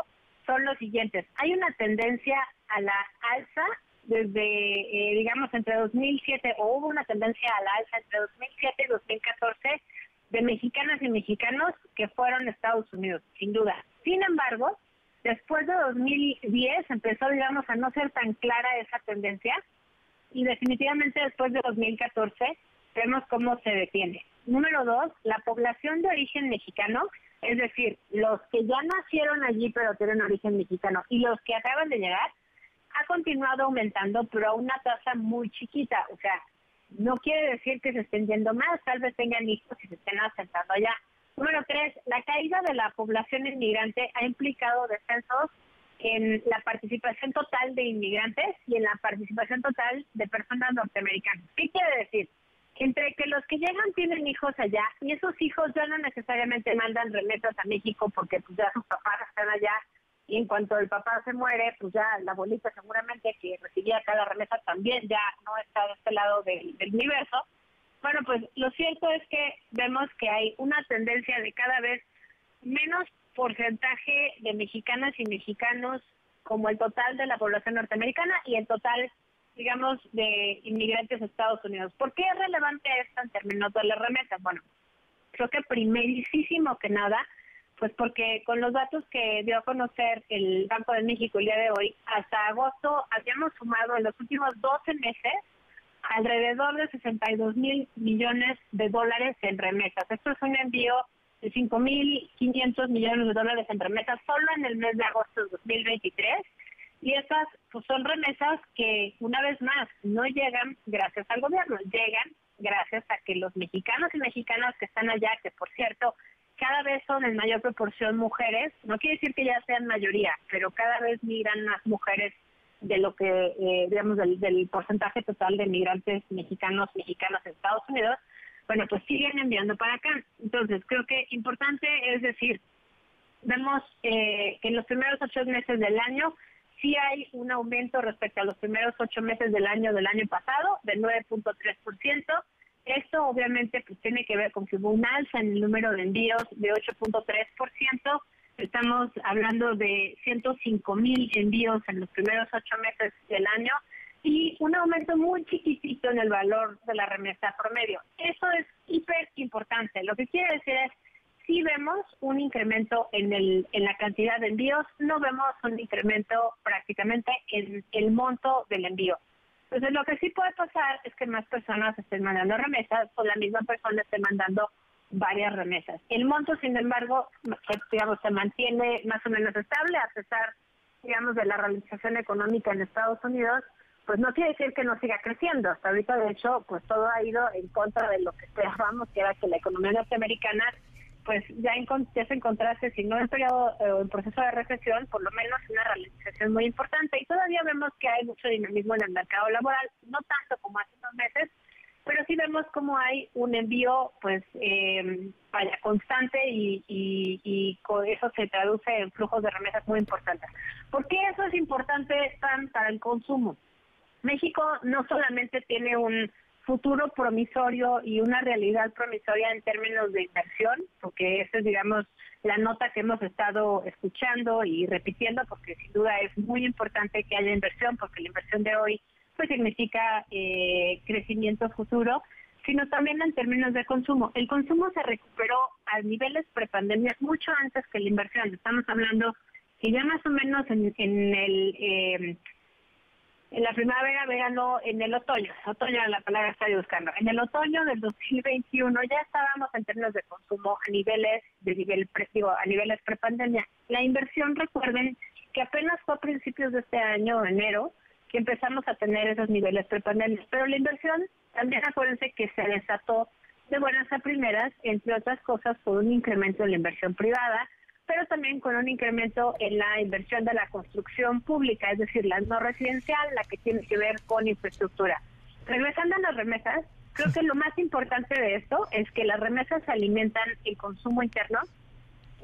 son los siguientes. Hay una tendencia a la alza desde, eh, digamos, entre 2007, o hubo una tendencia a la alza entre 2007 y 2014 de mexicanas y mexicanos que fueron a Estados Unidos, sin duda. Sin embargo, después de 2010 empezó, digamos, a no ser tan clara esa tendencia y definitivamente después de 2014 vemos cómo se detiene. Número dos, la población de origen mexicano, es decir, los que ya nacieron allí pero tienen origen mexicano y los que acaban de llegar, ha continuado aumentando, pero a una tasa muy chiquita. O sea, no quiere decir que se estén yendo más, tal vez tengan hijos y se estén asentando allá. Número tres, la caída de la población inmigrante ha implicado descensos en la participación total de inmigrantes y en la participación total de personas norteamericanas. ¿Qué quiere decir? Entre que los que llegan tienen hijos allá y esos hijos ya no necesariamente mandan remesas a México porque pues ya sus papás están allá y en cuanto el papá se muere, pues ya la abuelita seguramente que recibía cada remesa también ya no está de este lado del, del universo. Bueno, pues lo cierto es que vemos que hay una tendencia de cada vez menos porcentaje de mexicanas y mexicanos como el total de la población norteamericana y el total, digamos, de inmigrantes a Estados Unidos. ¿Por qué es relevante esto en términos de las remesas? Bueno, creo que primerísimo que nada, pues porque con los datos que dio a conocer el Banco de México el día de hoy, hasta agosto habíamos sumado en los últimos 12 meses alrededor de 62 mil millones de dólares en remesas. Esto es un envío de 5.500 millones de dólares en remesas solo en el mes de agosto de 2023. Y estas pues, son remesas que, una vez más, no llegan gracias al gobierno, llegan gracias a que los mexicanos y mexicanas que están allá, que por cierto, cada vez son en mayor proporción mujeres, no quiere decir que ya sean mayoría, pero cada vez migran más mujeres de lo que, eh, digamos, del, porcentaje total de migrantes mexicanos, mexicanas en Estados Unidos, bueno, pues siguen enviando para acá. Entonces, creo que importante es decir, vemos eh, que en los primeros ocho meses del año sí hay un aumento respecto a los primeros ocho meses del año del año pasado, del 9.3%. Esto obviamente pues, tiene que ver con que hubo un alza en el número de envíos de 8.3%. Estamos hablando de 105 mil envíos en los primeros ocho meses del año y un aumento muy chiquitito en el valor de la remesa promedio. Eso es hiper importante. Lo que quiere decir es, si vemos un incremento en, el, en la cantidad de envíos, no vemos un incremento prácticamente en el monto del envío. Entonces, lo que sí puede pasar es que más personas estén mandando remesas o la misma persona esté mandando varias remesas. El monto, sin embargo, digamos, se mantiene más o menos estable a pesar, digamos, de la realización económica en Estados Unidos pues no quiere decir que no siga creciendo. Hasta ahorita, de hecho, pues todo ha ido en contra de lo que esperábamos, que era que la economía norteamericana pues ya, ya se encontrase, si no en periodo eh, en proceso de recesión, por lo menos una realización muy importante. Y todavía vemos que hay mucho dinamismo en el mercado laboral, no tanto como hace unos meses, pero sí vemos como hay un envío, pues, eh, vaya, constante y, y, y con eso se traduce en flujos de remesas muy importantes. ¿Por qué eso es importante tan para el consumo? México no solamente tiene un futuro promisorio y una realidad promisoria en términos de inversión, porque esa es, digamos, la nota que hemos estado escuchando y repitiendo, porque sin duda es muy importante que haya inversión, porque la inversión de hoy pues significa eh, crecimiento futuro, sino también en términos de consumo. El consumo se recuperó a niveles prepandemia mucho antes que la inversión. Estamos hablando que ya más o menos en, en el... Eh, en la primavera, verano, en el otoño. Otoño la palabra estoy buscando. En el otoño del 2021 ya estábamos en términos de consumo a niveles de nivel digo, a niveles prepandemia. La inversión, recuerden que apenas fue a principios de este año, enero, que empezamos a tener esos niveles prepandemia. Pero la inversión, también acuérdense que se desató de buenas a primeras, entre otras cosas, por un incremento en la inversión privada, pero también con un incremento en la inversión de la construcción pública, es decir, la no residencial, la que tiene que ver con infraestructura. Regresando a las remesas, creo que lo más importante de esto es que las remesas alimentan el consumo interno.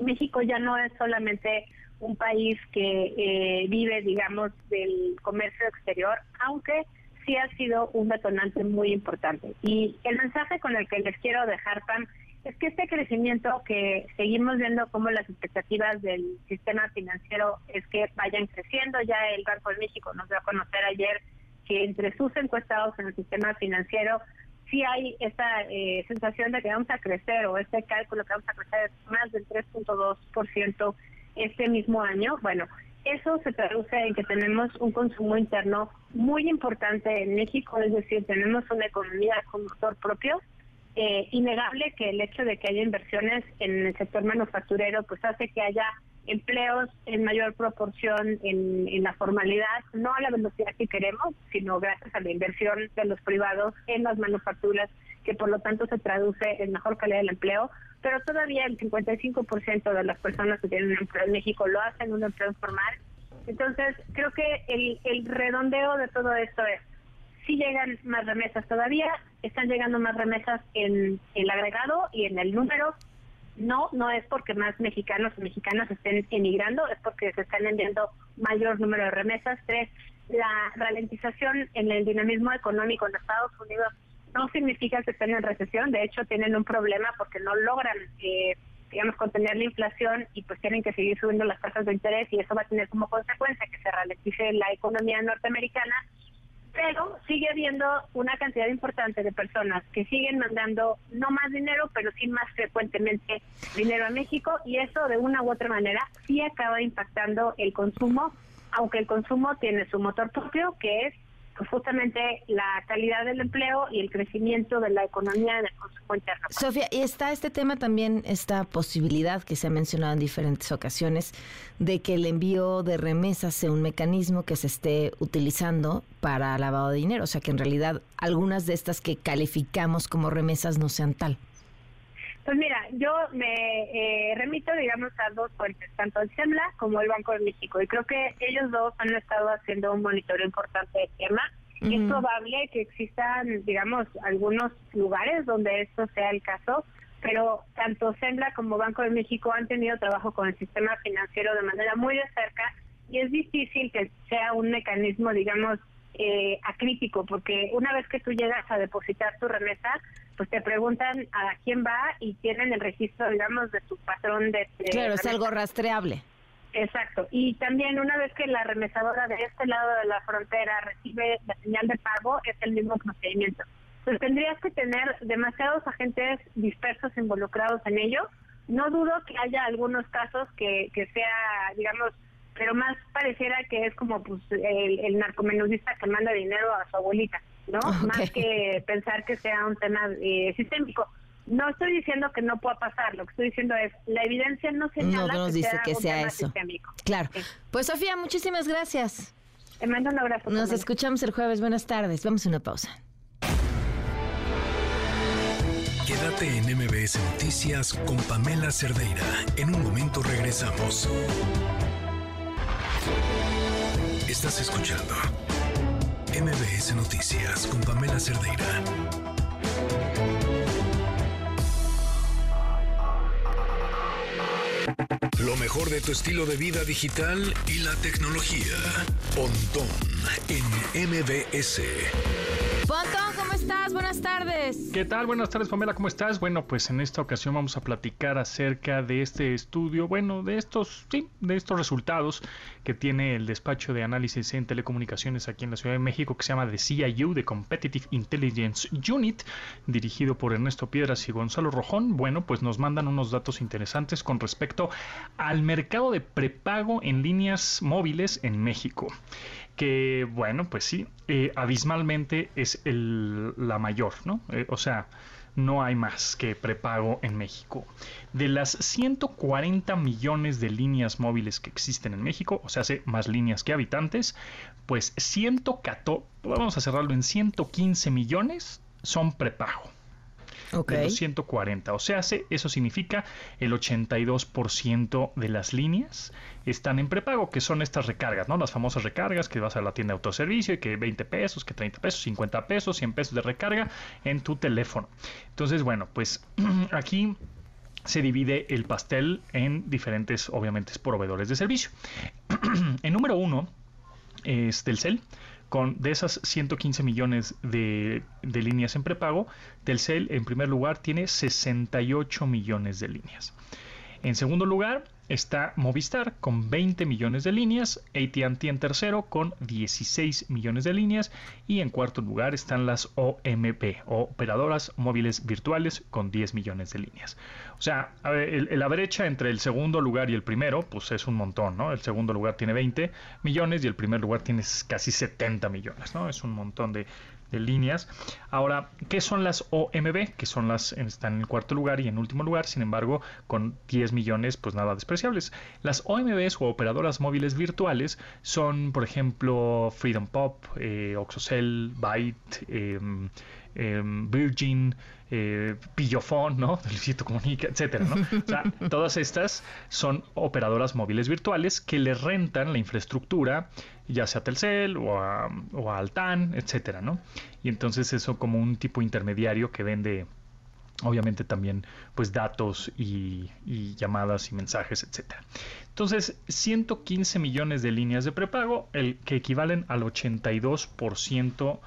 México ya no es solamente un país que eh, vive, digamos, del comercio exterior, aunque sí ha sido un detonante muy importante. Y el mensaje con el que les quiero dejar, Pam, es que este crecimiento que seguimos viendo como las expectativas del sistema financiero es que vayan creciendo, ya el Banco de México nos dio a conocer ayer que entre sus encuestados en el sistema financiero sí hay esta eh, sensación de que vamos a crecer o este cálculo que vamos a crecer más del 3.2% este mismo año. Bueno, eso se traduce en que tenemos un consumo interno muy importante en México, es decir, tenemos una economía con motor propio eh, innegable que el hecho de que haya inversiones en el sector manufacturero pues hace que haya empleos en mayor proporción en, en, la formalidad, no a la velocidad que queremos, sino gracias a la inversión de los privados en las manufacturas, que por lo tanto se traduce en mejor calidad del empleo, pero todavía el 55% de las personas que tienen un empleo en México lo hacen un empleo informal Entonces, creo que el redondeo de todo esto es, si llegan más remesas todavía, están llegando más remesas en el agregado y en el número. No, no es porque más mexicanos y mexicanas estén emigrando, es porque se están enviando mayor número de remesas. Tres, la ralentización en el dinamismo económico en Estados Unidos no significa que estén en recesión, de hecho tienen un problema porque no logran, eh, digamos, contener la inflación y pues tienen que seguir subiendo las tasas de interés y eso va a tener como consecuencia que se ralentice la economía norteamericana, pero sigue habiendo una cantidad importante de personas que siguen mandando no más dinero, pero sí más frecuentemente dinero a México y eso de una u otra manera sí acaba impactando el consumo, aunque el consumo tiene su motor propio, que es justamente la calidad del empleo y el crecimiento de la economía en el consumo interno. Sofía, y está este tema también, esta posibilidad que se ha mencionado en diferentes ocasiones de que el envío de remesas sea un mecanismo que se esté utilizando para lavado de dinero, o sea que en realidad algunas de estas que calificamos como remesas no sean tal. Pues mira, yo me eh, remito, digamos, a dos fuentes, tanto el SEMLA como el Banco de México, y creo que ellos dos han estado haciendo un monitoreo importante del tema. Es probable que existan, digamos, algunos lugares donde esto sea el caso, pero tanto SEMLA como Banco de México han tenido trabajo con el sistema financiero de manera muy de cerca y es difícil que sea un mecanismo, digamos, eh, acrítico, porque una vez que tú llegas a depositar tu remesa, pues te preguntan a quién va y tienen el registro, digamos, de tu patrón de... claro, es algo rastreable. Exacto. Y también una vez que la remesadora de este lado de la frontera recibe la señal de pago, es el mismo procedimiento. Pues tendrías que tener demasiados agentes dispersos involucrados en ello. No dudo que haya algunos casos que, que sea, digamos, pero más pareciera que es como pues el, el narcomenudista que manda dinero a su abuelita. ¿no? Más que pensar que sea un tema eh, sistémico. No estoy diciendo que no pueda pasar, lo que estoy diciendo es, la evidencia no señala no, nos que dice sea que un sea tema eso. sistémico. Claro. Pues Sofía, muchísimas gracias. Te mando un abrazo. Nos escuchamos el jueves. Buenas tardes. Vamos a una pausa. Quédate en MBS Noticias con Pamela Cerdeira. En un momento regresamos. Estás escuchando MBS Noticias con Pamela Cerdeira. Mejor de tu estilo de vida digital y la tecnología. Pontón en MBS. Pontón, ¿cómo estás? Buenas tardes. ¿Qué tal? Buenas tardes, Pamela, ¿cómo estás? Bueno, pues en esta ocasión vamos a platicar acerca de este estudio, bueno, de estos, sí, de estos resultados que tiene el despacho de análisis en telecomunicaciones aquí en la Ciudad de México, que se llama The CIU, The Competitive Intelligence Unit, dirigido por Ernesto Piedras y Gonzalo Rojón. Bueno, pues nos mandan unos datos interesantes con respecto al mercado de prepago en líneas móviles en México que bueno, pues sí, eh, abismalmente es el, la mayor, ¿no? Eh, o sea, no hay más que prepago en México. De las 140 millones de líneas móviles que existen en México, o sea, hace más líneas que habitantes, pues 114, vamos a cerrarlo en 115 millones son prepago. Los 140. O sea, eso significa el 82% de las líneas están en prepago, que son estas recargas, ¿no? Las famosas recargas que vas a la tienda de autoservicio y que 20 pesos, que 30 pesos, 50 pesos, 100 pesos de recarga en tu teléfono. Entonces, bueno, pues aquí se divide el pastel en diferentes, obviamente, proveedores de servicio. en número uno es Telcel, con de esas 115 millones de, de líneas en prepago, Telcel en primer lugar tiene 68 millones de líneas. En segundo lugar está Movistar con 20 millones de líneas, ATT en tercero con 16 millones de líneas y en cuarto lugar están las OMP operadoras móviles virtuales con 10 millones de líneas. O sea, la brecha entre el segundo lugar y el primero pues es un montón, ¿no? El segundo lugar tiene 20 millones y el primer lugar tiene casi 70 millones, ¿no? Es un montón de, de líneas. Ahora, ¿qué son las OMB? Que son las, están en el cuarto lugar y en último lugar, sin embargo, con 10 millones, pues nada despreciables. Las OMBs o operadoras móviles virtuales son, por ejemplo, Freedom Pop, eh, Oxocell, Byte, em, em, Virgin, eh, Pillofón, ¿no? Luisito Comunica, etcétera. O sea, todas estas son operadoras móviles virtuales que le rentan la infraestructura, ya sea Telcel o a, Altan, etcétera, ¿no? Y entonces eso como un tipo intermediario que vende obviamente también pues datos y, y, llamadas y mensajes, etcétera. Entonces, 115 millones de líneas de prepago, el que equivalen al 82%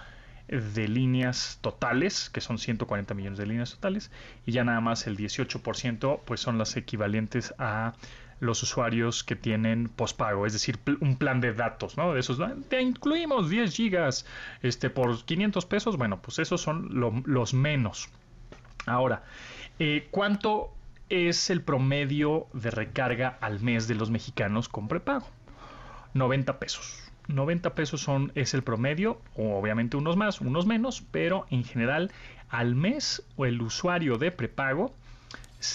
de líneas totales, que son 140 millones de líneas totales, y ya nada más el 18% pues son las equivalentes a los usuarios que tienen pospago, es decir, un plan de datos, ¿no? De esos, te incluimos 10 gigas este, por 500 pesos, bueno, pues esos son los menos. Ahora, eh, ¿cuánto es el promedio de recarga al mes de los mexicanos con prepago? 90 pesos. 90 pesos son, es el promedio, obviamente unos más, unos menos, pero en general al mes o el usuario de prepago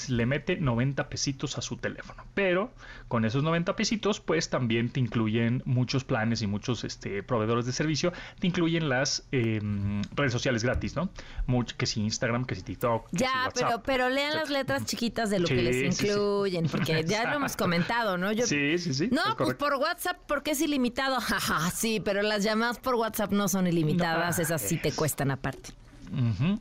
le mete 90 pesitos a su teléfono. Pero con esos 90 pesitos, pues también te incluyen muchos planes y muchos este, proveedores de servicio, te incluyen las em, redes sociales gratis, ¿no? Mucho, que si Instagram, que si TikTok. Que ya, si WhatsApp, pero, pero lean las letras chiquitas de lo Sí, que les sí, sí. incluyen, porque ya lo hemos comentado, ¿no? Yo, Sí, sí, sí, No, es pues correcto. por WhatsApp, porque es ilimitado. Sí, pero las llamadas por WhatsApp no son ilimitadas, No, esas sí te cuestan aparte.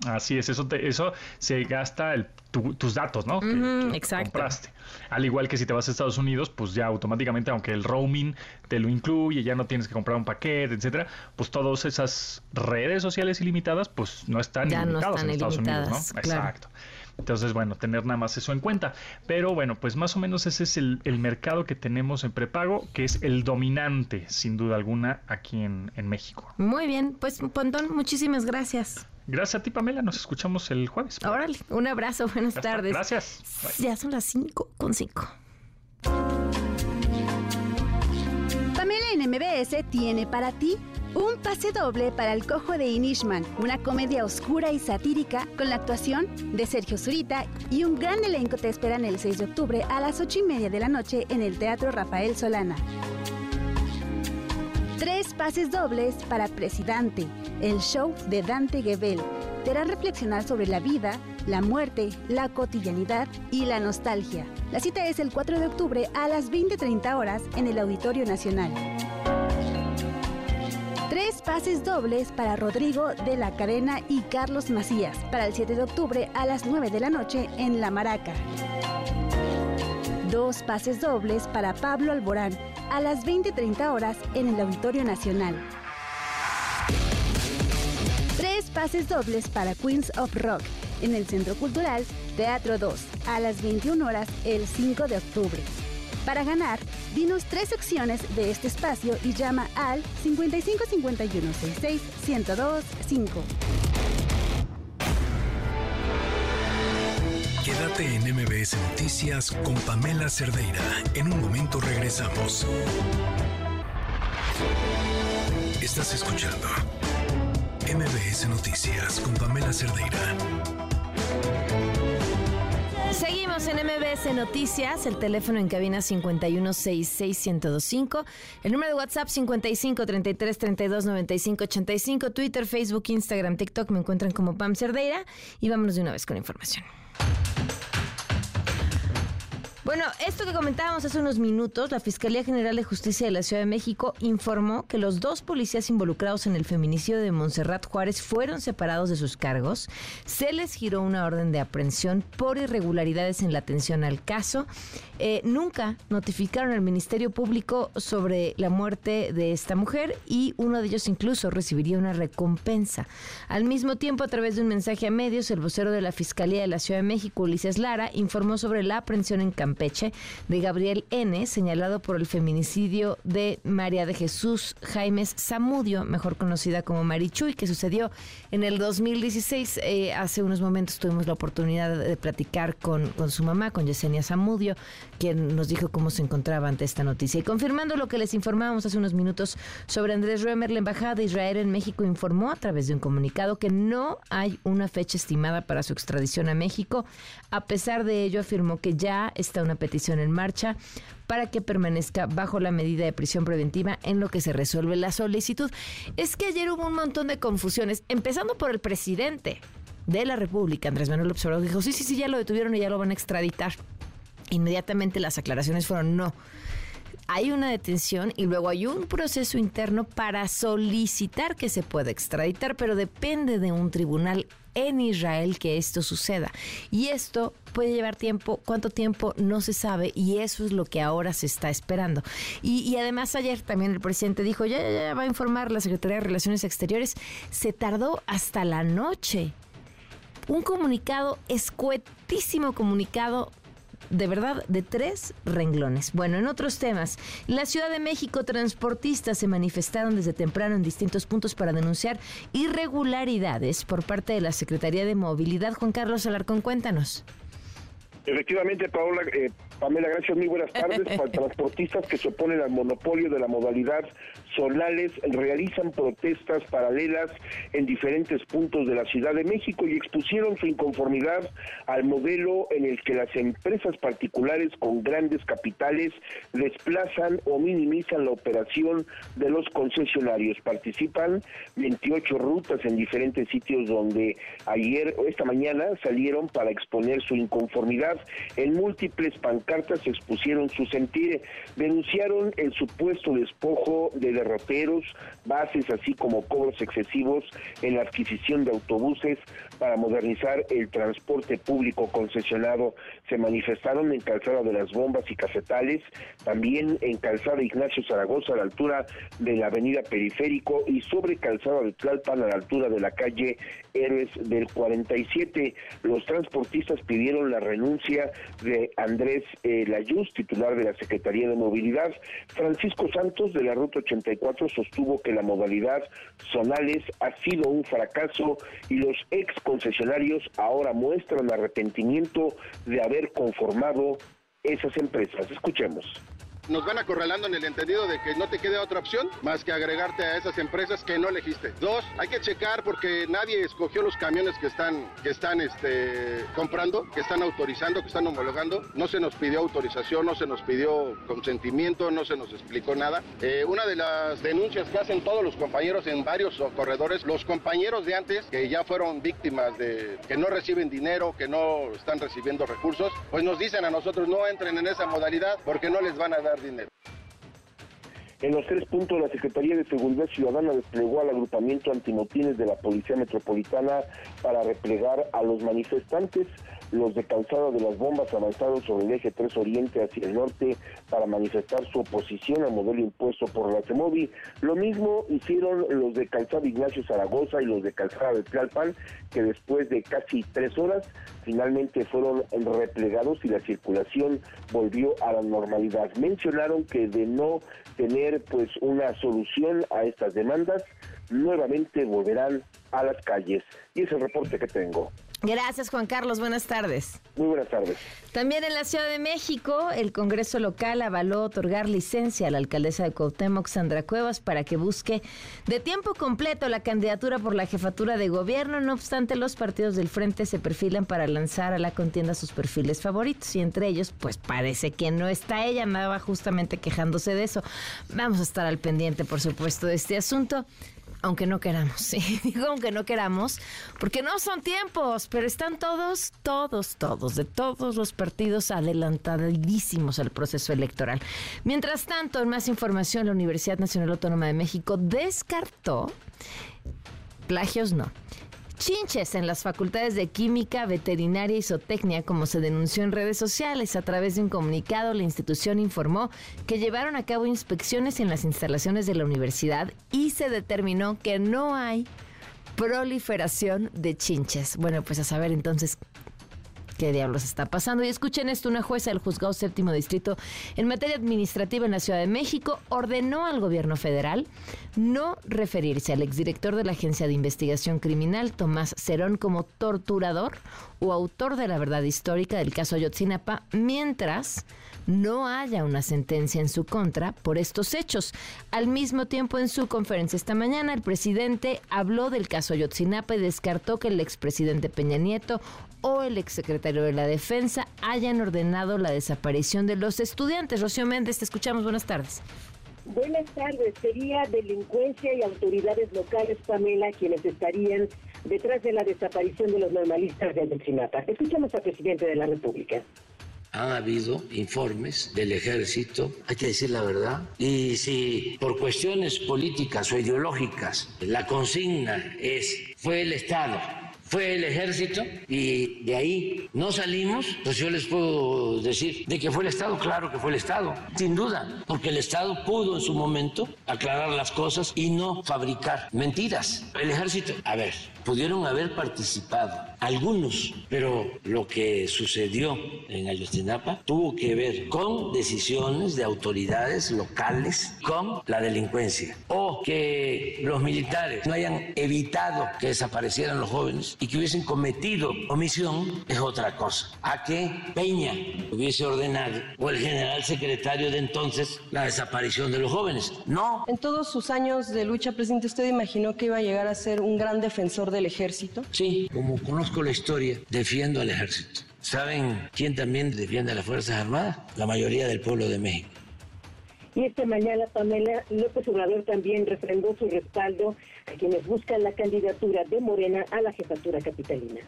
Así es, eso, te- eso se gasta el- tu- tus datos, ¿no? Que- exacto. compraste. Al igual que si te vas a Estados Unidos, pues ya automáticamente, aunque el roaming te lo incluye, ya no tienes que comprar un paquete, etcétera, pues todas esas redes sociales ilimitadas, pues no están Ya no ilimitadas están en Estados Unidos, ¿no? claro. Exacto. Entonces, bueno, tener nada más eso en cuenta. Pero bueno, pues más o menos ese es el, el mercado que tenemos en prepago, que es el dominante, sin duda alguna, aquí en, en México. Muy bien, pues Pontón, muchísimas gracias. Gracias a ti, Pamela. Nos escuchamos el jueves. Órale, un abrazo, buenas tardes. Gracias. Bye. Ya son las 5 con 5. Pamela en MBS tiene para ti un pase doble para El Cojo de Inishman, una comedia oscura y satírica con la actuación de Sergio Zurita y un gran elenco te esperan el 6 de octubre a las 8 y media de la noche en el Teatro Rafael Solana. Tres pases dobles para Presidente, el show de Dante Gebel. Te hará reflexionar sobre la vida, la muerte, la cotidianidad y la nostalgia. La cita es el 4 de octubre a las 20.30 horas en el Auditorio Nacional. Pases dobles para Rodrigo de la Cadena y Carlos Macías para el 7 de octubre a las 9 de la noche en La Maraca. Dos pases dobles para Pablo Alborán a las 20.30 horas en el Auditorio Nacional. Tres pases dobles para Queens of Rock en el Centro Cultural Teatro 2 a las 21 horas el 5 de octubre. Para ganar, dinos tres secciones de este espacio y llama al 55 51 66 102 5. Quédate en MBS Noticias con Pamela Cerdeira. En un momento regresamos. Estás escuchando MBS Noticias con Pamela Cerdeira. Seguimos en MBS Noticias, el teléfono en cabina 5166125, el número de WhatsApp 5533329585, Twitter, Facebook, Instagram, TikTok, me encuentran como Pam Cerdeira y vámonos de una vez con información. Bueno, esto que comentábamos hace unos minutos, la Fiscalía General de Justicia de la Ciudad de México informó que los dos policías involucrados en el feminicidio de Montserrat Juárez fueron separados de sus cargos. Se les giró una orden de aprehensión por irregularidades en la atención al caso. Eh, nunca notificaron al Ministerio Público sobre la muerte de esta mujer y uno de ellos incluso recibiría una recompensa. Al mismo tiempo, a través de un mensaje a medios, el vocero de la Fiscalía de la Ciudad de México, Ulises Lara, informó sobre la aprehensión en Campeche de Gabriel N., señalado por el feminicidio de María de Jesús Jaimes Zamudio, mejor conocida como Marichuy, que sucedió en el 2016. Eh, hace unos momentos tuvimos la oportunidad de platicar con, con su mamá, con Yesenia Zamudio, quien nos dijo cómo se encontraba ante esta noticia. Y confirmando lo que les informábamos hace unos minutos sobre Andrés Römer, la Embajada de Israel en México informó a través de un comunicado que no hay una fecha estimada para su extradición a México. A pesar de ello, afirmó que ya está una petición en marcha para que permanezca bajo la medida de prisión preventiva en lo que se resuelve la solicitud. Es que ayer hubo un montón de confusiones, empezando por el presidente. de la República, Andrés Manuel López Obrador, dijo, sí, sí, sí, ya lo detuvieron y ya lo van a extraditar. Inmediatamente las aclaraciones fueron no. Hay una detención y luego hay un proceso interno para solicitar que se pueda extraditar, pero depende de un tribunal en Israel que esto suceda. Y esto puede llevar tiempo, cuánto tiempo no se sabe y eso es lo que ahora se está esperando. Y, además ayer también el presidente dijo, ya, ya, ya va a informar la Secretaría de Relaciones Exteriores. Se tardó hasta la noche. Un comunicado, escuetísimo comunicado de verdad de tres renglones. Bueno, en otros temas, la Ciudad de México transportistas se manifestaron desde temprano en distintos puntos para denunciar irregularidades por parte de la Secretaría de Movilidad. Juan Carlos Alarcón, cuéntanos. Efectivamente, Paola, eh, Pamela, gracias, muy buenas tardes. Para transportistas que se oponen al monopolio de la modalidad zonales realizan protestas paralelas en diferentes puntos de la Ciudad de México y expusieron su inconformidad al modelo en el que las empresas particulares con grandes capitales desplazan o minimizan la operación de los concesionarios. Participan 28 rutas en diferentes sitios donde ayer o esta mañana salieron para exponer su inconformidad. En múltiples pancartas expusieron su sentir, denunciaron el supuesto despojo de derroteros, bases, así como cobros excesivos en la adquisición de autobuses para modernizar el transporte público concesionado. Se manifestaron en Calzada de las Bombas y Cafetales, también en Calzada Ignacio Zaragoza a la altura de la Avenida Periférico y sobre Calzada de Tlalpan a la altura de la calle Héroes del 47. Los transportistas pidieron la renuncia de Andrés eh, Layuz, titular de la Secretaría de Movilidad. Francisco Santos de la Ruta 84 sostuvo que la modalidad zonales ha sido un fracaso y los ex concesionarios ahora muestran arrepentimiento de haber conformado esas empresas. Escuchemos nos van acorralando en el entendido de que no te queda otra opción más que agregarte a esas empresas que no elegiste. Dos, hay que checar porque nadie escogió los camiones que están, que están este, comprando, que están autorizando, que están homologando. No se nos pidió autorización, no se nos pidió consentimiento, no se nos explicó nada. Eh, una de las denuncias que hacen todos los compañeros en varios corredores, los compañeros de antes que ya fueron víctimas de que no reciben dinero, que no están recibiendo recursos, pues nos dicen a nosotros no entren en esa modalidad porque no les van a dar dinero. En los tres puntos, la Secretaría de Seguridad Ciudadana desplegó al agrupamiento antimotines de la Policía Metropolitana para replegar a los manifestantes. Los de Calzada de las Bombas avanzaron sobre el eje 3 Oriente hacia el norte para manifestar su oposición al modelo impuesto por la CEMOVI. Lo mismo hicieron los de Calzada Ignacio Zaragoza y los de Calzada de Tlalpan, que después de casi tres horas finalmente fueron replegados y la circulación volvió a la normalidad. Mencionaron que de no tener pues una solución a estas demandas, nuevamente volverán a las calles. Y es el reporte que tengo. Gracias, Juan Carlos. Buenas tardes. Muy buenas tardes. También en la Ciudad de México, el Congreso local avaló otorgar licencia a la alcaldesa de Cuauhtémoc, Sandra Cuevas, para que busque de tiempo completo la candidatura por la jefatura de gobierno. No obstante, los partidos del frente se perfilan para lanzar a la contienda sus perfiles favoritos y entre ellos, pues parece que no está ella, andaba justamente quejándose de eso. Vamos a estar al pendiente, por supuesto, de este asunto aunque no queramos, sí, digo aunque no queramos, porque no son tiempos, pero están todos, todos, todos, de todos los partidos adelantadísimos al proceso electoral. Mientras tanto, en más información, la Universidad Nacional Autónoma de México descartó, plagios no, chinches en las facultades de química, veterinaria y zootecnia, como se denunció en redes sociales. A través de un comunicado, la institución informó que llevaron a cabo inspecciones en las instalaciones de la universidad y se determinó que no hay proliferación de chinches. Bueno, pues a saber entonces qué diablos está pasando. Y escuchen esto, una jueza del juzgado séptimo distrito en materia administrativa en la Ciudad de México ordenó al gobierno federal no referirse al exdirector de la Agencia de Investigación Criminal, Tomás Cerón, como torturador o autor de la verdad histórica del caso Ayotzinapa, mientras no haya una sentencia en su contra por estos hechos. Al mismo tiempo, en su conferencia esta mañana, el presidente habló del caso Ayotzinapa y descartó que el expresidente Peña Nieto o el exsecretario de la Defensa hayan ordenado la desaparición de los estudiantes. Rocío Méndez, te escuchamos. Buenas tardes. Buenas tardes. Sería delincuencia y autoridades locales, Pamela, quienes estarían detrás de la desaparición de los normalistas de Ayotzinapa. Escuchamos al presidente de la República han habido informes del ejército, hay que decir la verdad, y si por cuestiones políticas o ideológicas la consigna es fue el Estado fue el ejército y de ahí no salimos, pues yo les puedo decir de que fue el Estado, claro que fue el Estado, sin duda, porque el Estado pudo en su momento aclarar las cosas y no fabricar mentiras. El ejército, a ver, pudieron haber participado algunos, pero lo que sucedió en Ayotzinapa tuvo que ver con decisiones de autoridades locales, con la delincuencia, o que los militares no hayan evitado que desaparecieran los jóvenes y que hubiesen cometido omisión es otra cosa. A que Peña hubiese ordenado, o el general secretario de entonces, la desaparición de los jóvenes. No. En todos sus años de lucha, presidente, ¿usted imaginó que iba a llegar a ser un gran defensor del ejército? Sí, como conozco la historia, defiendo al ejército. ¿Saben quién también defiende a las Fuerzas Armadas? La mayoría del pueblo de México. Y esta mañana Pamela López Obrador también refrendó su respaldo a quienes buscan la candidatura de Morena a la jefatura capitalina.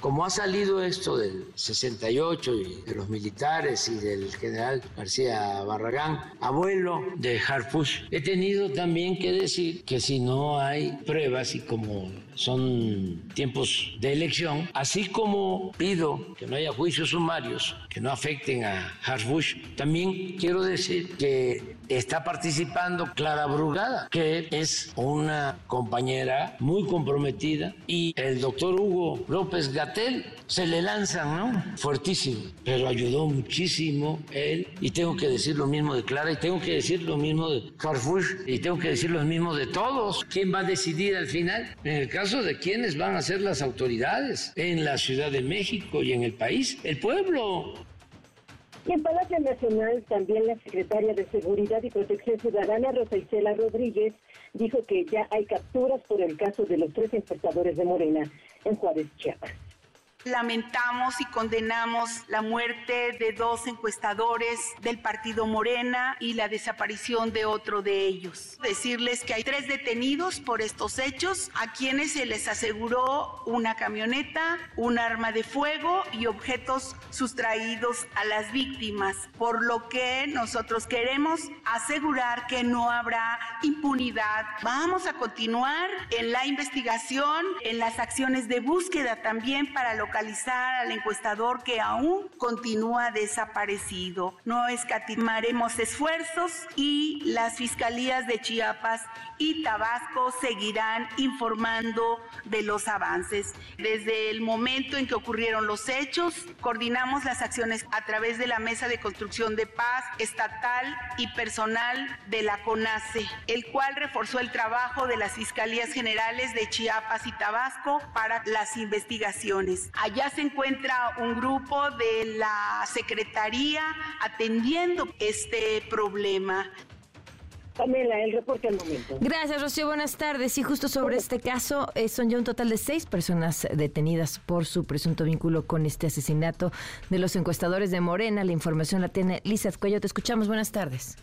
Como ha salido esto del 68 y de los militares y del general García Barragán, abuelo de Harfush, he tenido también que decir que si no hay pruebas y como son tiempos de elección, así como pido que no haya juicios sumarios que no afecten a Harfush, también quiero decir que está participando Clara Brugada, que es una compañera muy comprometida, y el doctor Hugo López Gatel se le lanzan, ¿no? Fuertísimo, pero ayudó muchísimo él, y tengo que decir lo mismo de Clara, y tengo que decir lo mismo de Harfush, y tengo que decir lo mismo de todos. ¿Quién va a decidir al final? En el caso de quiénes van a ser las autoridades en la Ciudad de México y en el país, el pueblo. Y en Palacio Nacional también la secretaria de Seguridad y Protección Ciudadana, Rosa Isela Rodríguez, dijo que ya hay capturas por el caso de los tres infectadores de Morena en Juárez, Chiapas. Lamentamos y condenamos la muerte de dos encuestadores del partido Morena y la desaparición de otro de ellos. Decirles que hay tres detenidos por estos hechos, a quienes se les aseguró una camioneta, un arma de fuego y objetos sustraídos a las víctimas, por lo que nosotros queremos asegurar que no habrá impunidad. Vamos a continuar en la investigación, en las acciones de búsqueda también para localizar al encuestador que aún continúa desaparecido. No escatimaremos esfuerzos y las fiscalías de Chiapas y Tabasco seguirán informando de los avances. Desde el momento en que ocurrieron los hechos, coordinamos las acciones a través de la Mesa de Construcción de Paz estatal y personal de la CONACE, el cual reforzó el trabajo de las Fiscalías Generales de Chiapas y Tabasco para las investigaciones. Allá se encuentra un grupo de la Secretaría atendiendo este problema. Pamela, el reporte al momento. Gracias, Rocío. Buenas tardes. Y justo sobre este caso, eh, son ya un total de seis personas detenidas por su presunto vínculo con este asesinato de los encuestadores de Morena. La información la tiene Lisa Cuello. Te escuchamos. Buenas tardes.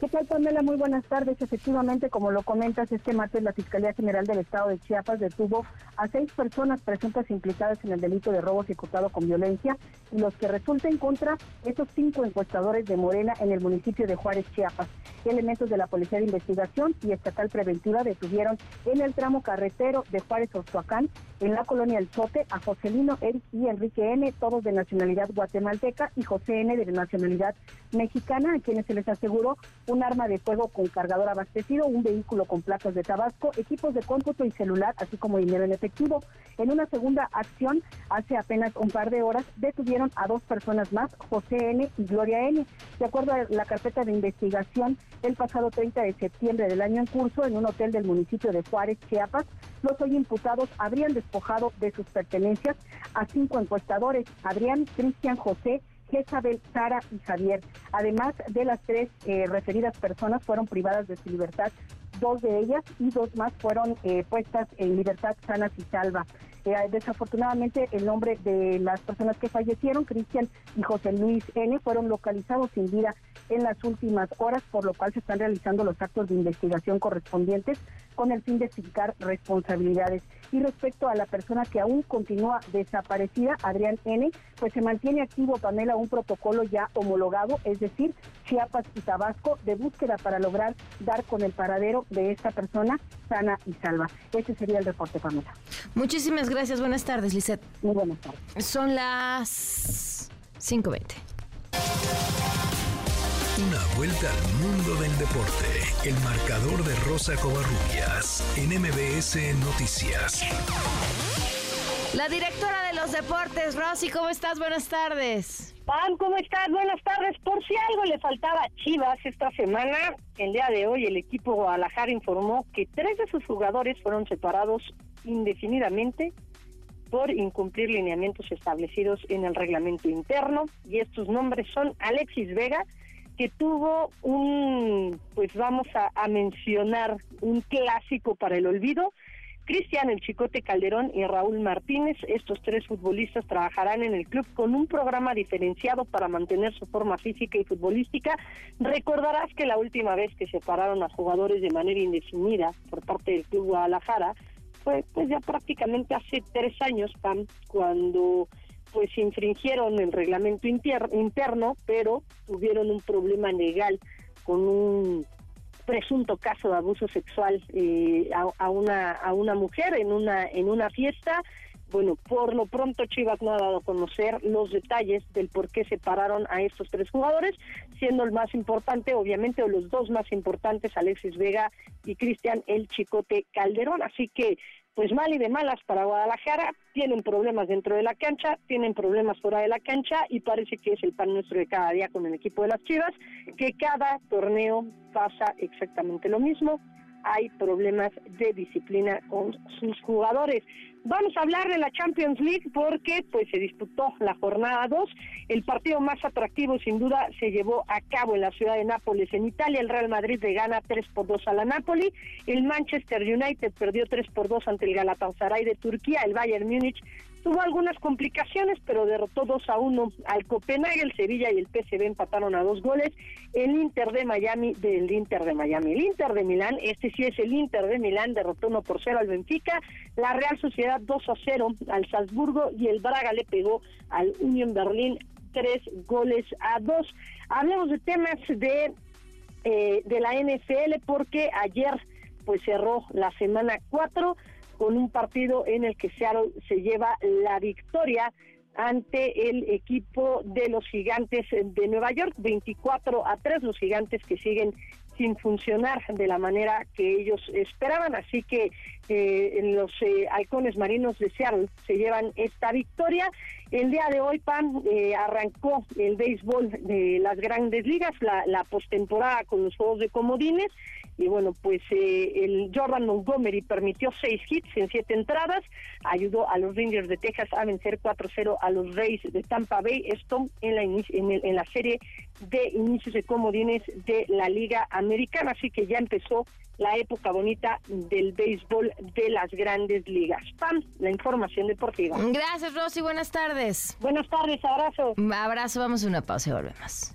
¿Qué tal, Pamela? Muy buenas tardes. Efectivamente, como lo comentas, este martes la Fiscalía General del Estado de Chiapas detuvo a seis personas presuntas implicadas en el delito de robo ejecutado con violencia y los que resulten contra esos cinco encuestadores de Morena en el municipio de Juárez, Chiapas. Elementos de la Policía de Investigación y Estatal Preventiva detuvieron en el tramo carretero de Juárez Ostoacán, en la colonia El Sote, a Joselino, Eric y Enrique N., todos de nacionalidad guatemalteca, y José N., de nacionalidad mexicana, a quienes se les aseguró un arma de fuego con cargador abastecido, un vehículo con placas de Tabasco, equipos de cómputo y celular, así como dinero en efectivo. En una segunda acción, hace apenas un par de horas, detuvieron a dos personas más, José N. y Gloria N. De acuerdo a la carpeta de investigación, el pasado 30 de septiembre del año en curso, en un hotel del municipio de Juárez, Chiapas, los hoy imputados habrían despojado de sus pertenencias a cinco encuestadores, Adrián, Cristian, José, Jezabel, Sara y Javier. Además de las tres eh, referidas personas fueron privadas de su libertad, dos de ellas y dos más fueron eh, puestas en libertad sanas y salva. Eh, desafortunadamente, el nombre de las personas que fallecieron, Cristian y José Luis N., fueron localizados sin vida en las últimas horas, por lo cual se están realizando los actos de investigación correspondientes con el fin de fijar responsabilidades. Y respecto a la persona que aún continúa desaparecida, Adrián N., pues se mantiene activo, Pamela, un protocolo ya homologado, es decir, Chiapas y Tabasco, de búsqueda para lograr dar con el paradero de esta persona sana y salva. Ese sería el reporte, Pamela. Muchísimas. Buenas tardes, Lisette. Muy buenas tardes. Son las 5.20. Una vuelta al mundo del deporte. El marcador de Rosa Covarrubias en MBS Noticias. La directora de los deportes, Rosy, ¿cómo estás? Buenas tardes. Pam, ¿cómo estás? Buenas tardes. Por si algo le faltaba a Chivas esta semana, el día de hoy el equipo Guadalajara informó que tres de sus jugadores fueron separados indefinidamente por incumplir lineamientos establecidos en el reglamento interno y estos nombres son Alexis Vega, que tuvo un, pues vamos a, a mencionar, un clásico para el olvido, Cristian El Chicote Calderón y Raúl Martínez. Estos tres futbolistas trabajarán en el club con un programa diferenciado para mantener su forma física y futbolística. Recordarás que la última vez que separaron a jugadores de manera indefinida por parte del Club Guadalajara fue pues ya prácticamente hace tres años, Pam, cuando pues infringieron el reglamento interno, pero tuvieron un problema legal con un presunto caso de abuso sexual eh, a, una a una mujer en una en una fiesta bueno, por lo pronto Chivas no ha dado a conocer los detalles del por qué separaron a estos tres jugadores, siendo el más importante, obviamente, o los dos más importantes, Alexis Vega y Cristian El Chicote Calderón. Así que pues mal y de malas para Guadalajara, tienen problemas dentro de la cancha, tienen problemas fuera de la cancha y parece que es el pan nuestro de cada día con el equipo de las Chivas, que cada torneo pasa exactamente lo mismo, hay problemas de disciplina con sus jugadores. Vamos a hablar de la Champions League porque pues se disputó la jornada 2. El partido más atractivo sin duda se llevó a cabo en la ciudad de Nápoles, en Italia. El Real Madrid le gana 3 por 2 a la Napoli. El Manchester United perdió 3 por 2 ante el Galatasaray de Turquía. El Bayern Múnich Tuvo algunas complicaciones, pero derrotó 2 a 1 al Copenhague. El Sevilla y el PSV empataron a dos goles. El Inter de Miami del Inter de Miami. El Inter de Milán, este sí es el Inter de Milán, derrotó 1 por 0 al Benfica. La Real Sociedad 2 a 0 al Salzburgo y el Braga le pegó al Union Berlín 3 goles a 2. Hablemos de temas de, eh, de la NFL porque ayer pues cerró la semana 4 con un partido en el que Seattle se lleva la victoria ante el equipo de los gigantes de Nueva York, 24 a 3, los gigantes que siguen sin funcionar de la manera que ellos esperaban, así que eh, los eh, halcones marinos de Seattle se llevan esta victoria. El día de hoy, Pam, eh, arrancó el béisbol de las grandes ligas, la postemporada con los juegos de comodines, y bueno, pues eh, el Jordan Montgomery permitió seis hits en siete entradas, ayudó a los Rangers de Texas a vencer 4-0 a los Rays de Tampa Bay, esto en la, en, en la serie de inicios de comodines de la Liga Americana, así que ya empezó la época bonita del béisbol de las grandes ligas. Pam, la información deportiva. Gracias, Rosy. Buenas tardes. Buenas tardes, abrazo. Abrazo, vamos a una pausa y volvemos.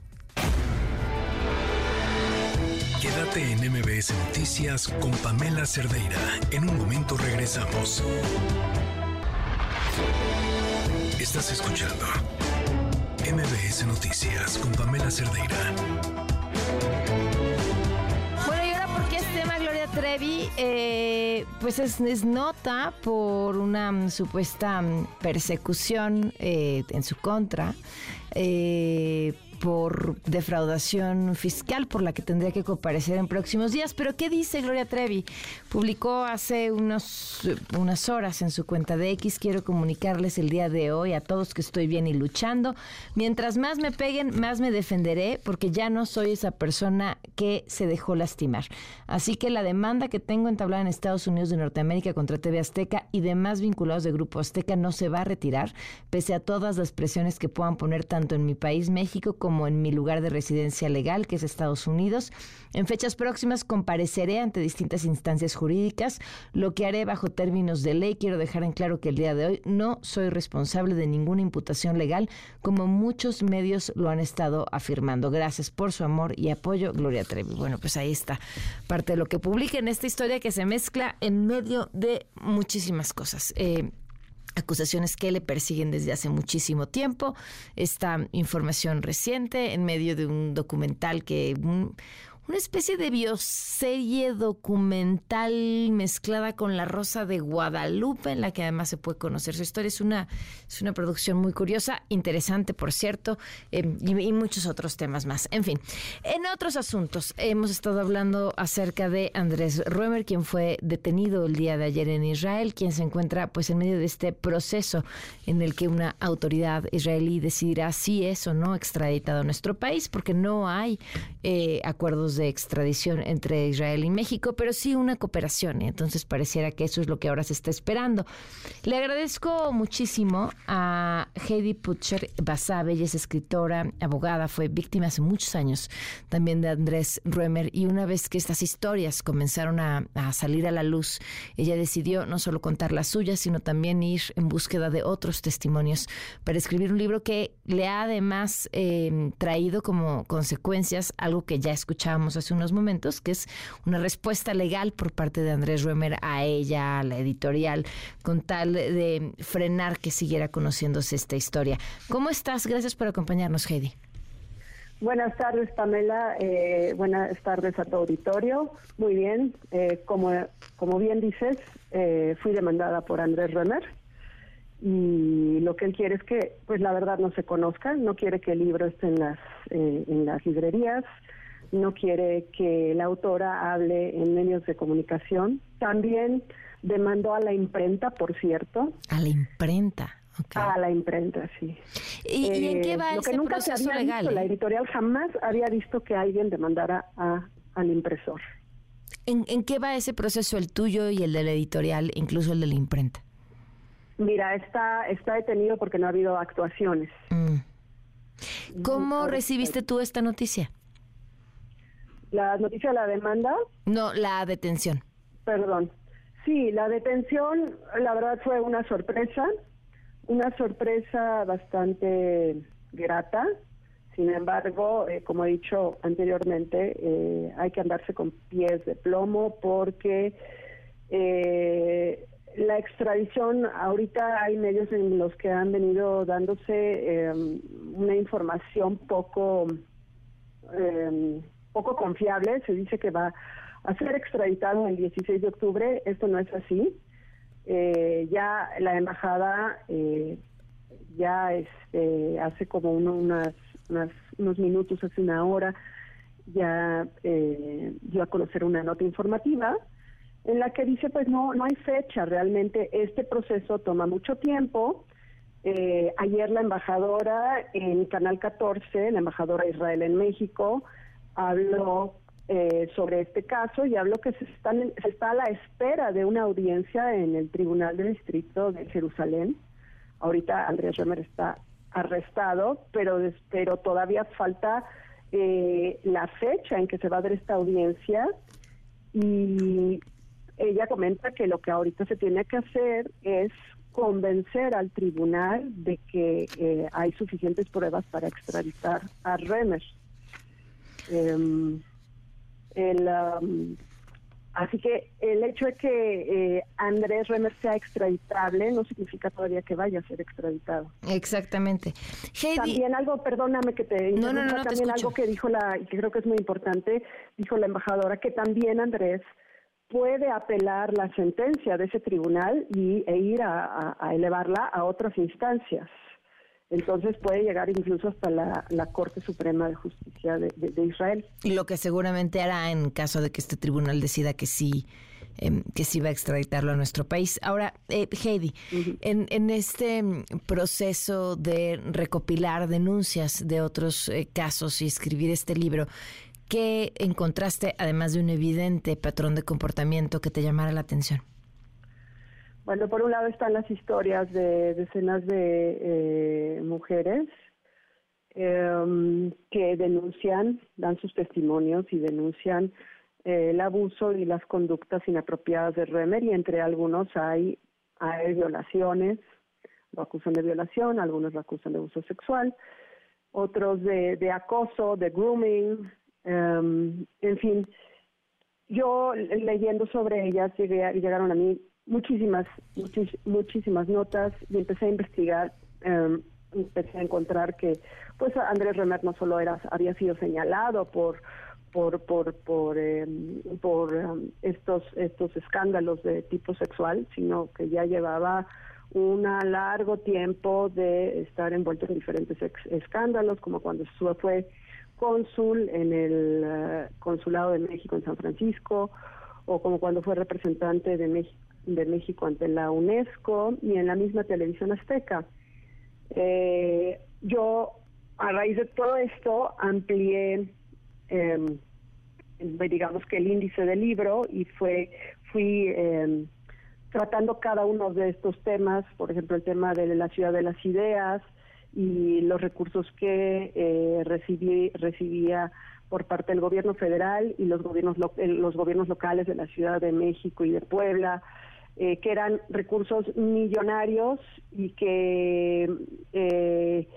Quédate en MBS Noticias con Pamela Cerdeira. En un momento regresamos. Estás escuchando MBS Noticias con Pamela Cerdeira. Bueno, y ahora porque es tema Gloria Trevi, eh, pues es, nota por una um, supuesta um, persecución eh, en su contra. Eh, por defraudación fiscal por la que tendría que comparecer en próximos días. Pero ¿qué dice Gloria Trevi? Publicó hace unos, unas horas en su cuenta de X, quiero comunicarles el día de hoy a todos que estoy bien y luchando. Mientras más me peguen, más me defenderé porque ya no soy esa persona que se dejó lastimar. Así que la demanda que tengo entablada en Estados Unidos de Norteamérica contra TV Azteca y demás vinculados de Grupo Azteca no se va a retirar, pese a todas las presiones que puedan poner tanto en mi país, México, como como en mi lugar de residencia legal, que es Estados Unidos. En fechas próximas compareceré ante distintas instancias jurídicas, lo que haré bajo términos de ley. Quiero dejar en claro que el día de hoy no soy responsable de ninguna imputación legal, como muchos medios lo han estado afirmando. Gracias por su amor y apoyo, Gloria Trevi. Bueno, pues ahí está parte de lo que publica en esta historia que se mezcla en medio de muchísimas cosas. Eh, acusaciones que le persiguen desde hace muchísimo tiempo, esta información reciente en medio de un documental que una especie de bioserie documental mezclada con La Rosa de Guadalupe, en la que además se puede conocer su historia. Es una, es una producción muy curiosa, interesante, por cierto, eh, y, muchos otros temas más. En fin, en otros asuntos, hemos estado hablando acerca de Andrés Ruemer, quien fue detenido el día de ayer en Israel, quien se encuentra pues en medio de este proceso en el que una autoridad israelí decidirá si es o no extraditado a nuestro país, porque no hay eh, acuerdos de extradición entre Israel y México, pero sí una cooperación. Y entonces pareciera que eso es lo que ahora se está esperando. Le agradezco muchísimo a Heidi Putcher Basabe, ella es escritora, abogada, fue víctima hace muchos años también de Andrés Ruemer. Y una vez que estas historias comenzaron a, salir a la luz, ella decidió no solo contar las suyas, sino también ir en búsqueda de otros testimonios para escribir un libro que le ha además eh, traído como consecuencias algo que ya escuchábamos hace unos momentos, que es una respuesta legal por parte de Andrés Ruemer a ella, a la editorial, con tal de frenar que siguiera conociéndose esta historia. ¿Cómo estás? Gracias por acompañarnos, Heidi. Buenas tardes, Pamela. Eh, buenas tardes a tu auditorio. Muy bien. Eh, como, como bien dices, eh, fui demandada por Andrés Ruemer y lo que él quiere es que, pues la verdad, no se conozca. No quiere que el libro esté en las, en las librerías no quiere que la autora hable en medios de comunicación. También demandó a la imprenta, por cierto. A la imprenta. A la imprenta, sí. ¿Y, en qué va eh, lo que nunca se había legal? Visto, la editorial jamás había visto que alguien demandara a, al impresor. ¿En, ¿En, qué va ese proceso, el tuyo y el de la editorial, incluso el de la imprenta? Mira, está, está detenido porque no ha habido actuaciones. Mm. ¿Cómo recibiste tú esta noticia? ¿La noticia de la demanda? No, la detención. Perdón. Sí, la detención, la verdad fue una sorpresa, una sorpresa bastante grata. Sin embargo, eh, como he dicho anteriormente, eh, hay que andarse con pies de plomo porque eh, la extradición, ahorita hay medios en los que han venido dándose una información poco poco confiable. Se dice que va a ser extraditado el 16 de octubre. Esto no es así. Eh, ya la embajada eh, ya este, hace como unas, unos minutos, hace una hora, ya eh, dio a conocer una nota informativa en la que dice pues no no hay fecha realmente este proceso toma mucho tiempo eh, ayer la embajadora en Canal 14 la embajadora de Israel en México habló eh, sobre este caso y habló que se, están, se está a la espera de una audiencia en el Tribunal de Distrito de Jerusalén. Ahorita Andrés Romer está arrestado, pero, pero todavía falta eh, la fecha en que se va a dar esta audiencia y ella comenta que lo que ahorita se tiene que hacer es convencer al tribunal de que eh, hay suficientes pruebas para extraditar a Remer. Em, el, así que el hecho de que eh, Andrés Remer sea extraditable no significa todavía que vaya a ser extraditado. Exactamente. También algo, perdóname que te no, no, no, también algo que dijo la, y que creo que es muy importante, dijo la embajadora, que también Andrés puede apelar la sentencia de ese tribunal y, e ir a elevarla a otras instancias. Entonces puede llegar incluso hasta la, Corte Suprema de Justicia de, Israel. Y lo que seguramente hará en caso de que este tribunal decida que sí em, que sí va a extraditarlo a nuestro país. Ahora, eh, Heidi, en, en, este mm, proceso de recopilar denuncias de otros eh, casos y escribir este libro, ¿qué encontraste además de un evidente patrón de comportamiento que te llamara la atención? Bueno, por un lado están las historias de decenas de eh, mujeres em, que denuncian, dan sus testimonios y denuncian eh, el abuso y las conductas inapropiadas de Remer y entre algunos hay, hay violaciones, lo acusan de violación, algunos lo acusan de abuso sexual, otros de, de acoso, de grooming, em, en fin. Yo leyendo sobre ellas llegué, llegaron a mí muchísimas, muchísimas notas y empecé a investigar. Um, empecé a encontrar que pues Andrés Remer no solo era había sido señalado por por por por, em, por estos estos escándalos de tipo sexual sino que ya llevaba un largo tiempo de estar envuelto en diferentes escándalos como cuando fue cónsul en el eh, consulado de México en San Francisco o como cuando fue representante de México de México ante la UNESCO y en la misma televisión azteca. Eh, yo, a raíz de todo esto, amplié, eh, digamos que el índice del libro y fue fui eh, tratando cada uno de estos temas, por ejemplo, el tema de la ciudad de las ideas y los recursos que eh, recibí, recibía por parte del gobierno federal y los gobiernos los gobiernos locales de la Ciudad de México y de Puebla eh, que eran recursos millonarios y que, eh,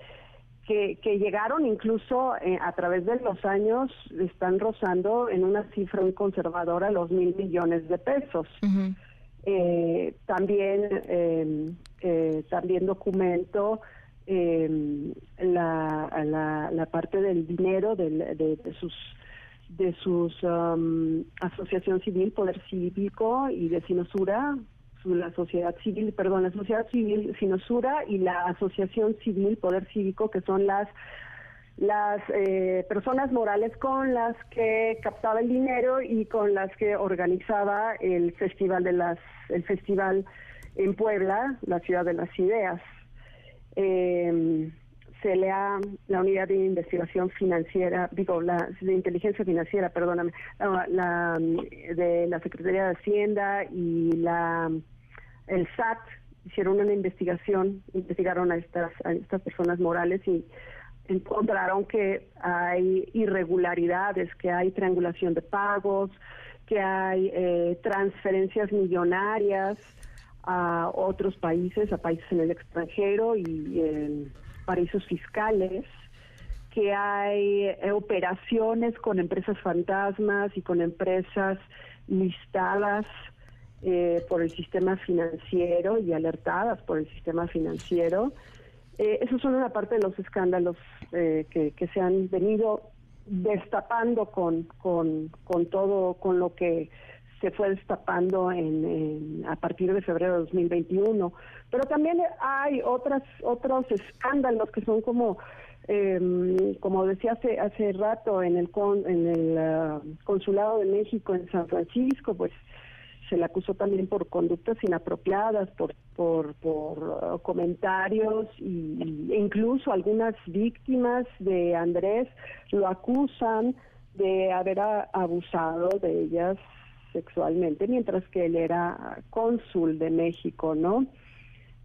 que, llegaron incluso eh, a través de los años, están rozando en una cifra muy conservadora los mil millones de pesos. también, también documento la, la, parte del dinero de, sus de sus um, asociación civil, poder cívico y de Sinosura, la sociedad civil, perdón, la sociedad civil Sinosura y la asociación civil Poder Cívico, que son las las eh, personas morales con las que captaba el dinero y con las que organizaba el festival de las el festival en Puebla, la ciudad de las ideas. Eh, ha la unidad de investigación financiera, digo, la de inteligencia financiera, perdóname, la, de la Secretaría de Hacienda y la el SAT hicieron una investigación, investigaron a estas a estas personas morales y encontraron que hay irregularidades, que hay triangulación de pagos, que hay eh, transferencias millonarias a otros países, a países en el extranjero y en paraísos fiscales, que hay eh, operaciones con empresas fantasmas y con empresas listadas eh, por el sistema financiero y alertadas por el sistema financiero. Eh, esos son una parte de los escándalos que, que, se han venido destapando con, con, con todo, con lo que se fue destapando en, a partir de febrero de 2021. Pero también hay otras otros escándalos que son como em, como decía hace hace rato en el en el ah, consulado de México en San Francisco, pues se le acusó también por conductas inapropiadas, por por, por ah, comentarios y, e incluso algunas víctimas de Andrés lo acusan de haber abusado de ellas sexualmente, mientras que él era cónsul de México, ¿no?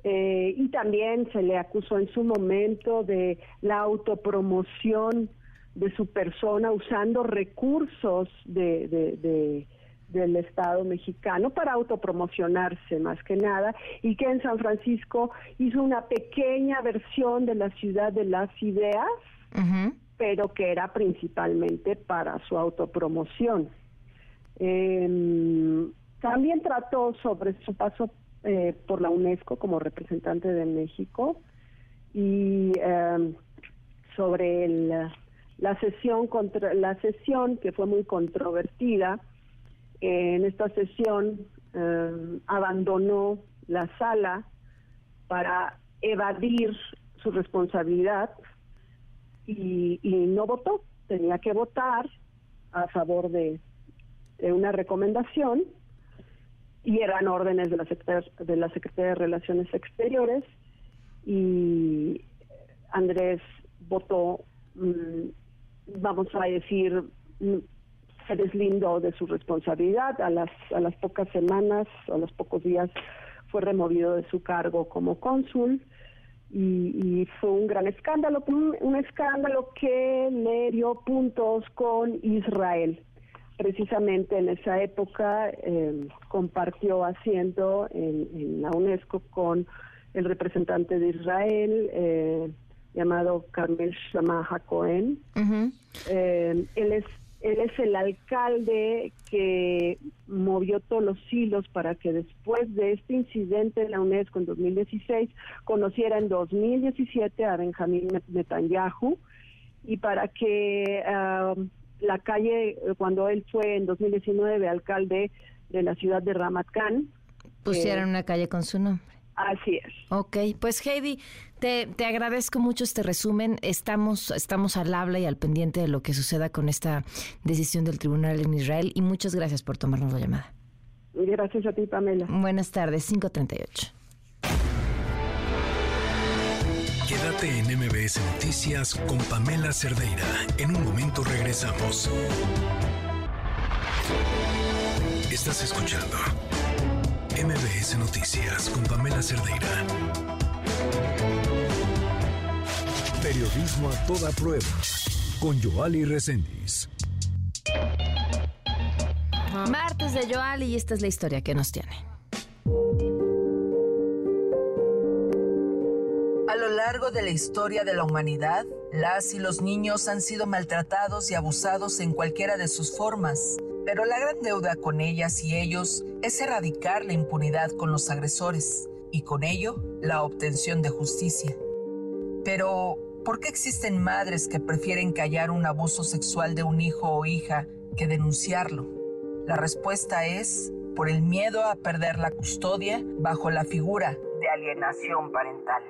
Eh, y también se le acusó en su momento de la autopromoción de su persona usando recursos de, de, del Estado mexicano para autopromocionarse más que nada y que en San Francisco hizo una pequeña versión de la ciudad de las ideas, pero que era principalmente para su autopromoción. Eh, también trató sobre su paso eh, por la UNESCO como representante de México y em, sobre el, la sesión contra la sesión que fue muy controvertida. en esta sesión em, abandonó la sala para evadir su responsabilidad y, y no votó. Tenía que votar a favor de eh, una recomendación y eran órdenes de la, Secretaría, de la Secretaría de Relaciones Exteriores y Andrés votó, mm, vamos a decir, mm, se deslindó de su responsabilidad. A las, a las pocas semanas, a los pocos días, fue removido de su cargo como cónsul. y, fue un gran escándalo, un, escándalo que le dio puntos con Israel. Precisamente en esa época eh, compartió asiento en, la UNESCO con el representante de Israel, eh, llamado Carmel Shamaha Cohen. Eh, él es él es el alcalde que movió todos los hilos para que después de este incidente en la UNESCO en 2016 conociera en 2017 a Benjamín Netanyahu y para que um, la calle, cuando él fue en 2019 alcalde de la ciudad de Ramat Gan, pusieran eh, una calle con su nombre. Así es. Ok, pues Heidi, te, te, agradezco mucho este resumen. Estamos, estamos al habla y al pendiente de lo que suceda con esta decisión del tribunal en Israel y muchas gracias por tomarnos la llamada. Gracias a ti, Pamela. Buenas tardes, 538. Quédate en MBS Noticias con Pamela Cerdeira. En un momento regresamos. Estás escuchando MBS Noticias con Pamela Cerdeira. Periodismo a toda prueba con Joali Reséndiz. Martes de Joali y esta es la historia que nos tiene. Largo de la historia de la humanidad, las y los niños han sido maltratados y abusados en cualquiera de sus formas pero la gran deuda con ellas y ellos es erradicar la impunidad con los agresores y con ello la obtención de justicia. Pero, ¿por qué existen madres que prefieren callar un abuso sexual de un hijo o hija que denunciarlo? La respuesta es por el miedo a perder la custodia bajo la figura de alienación parental.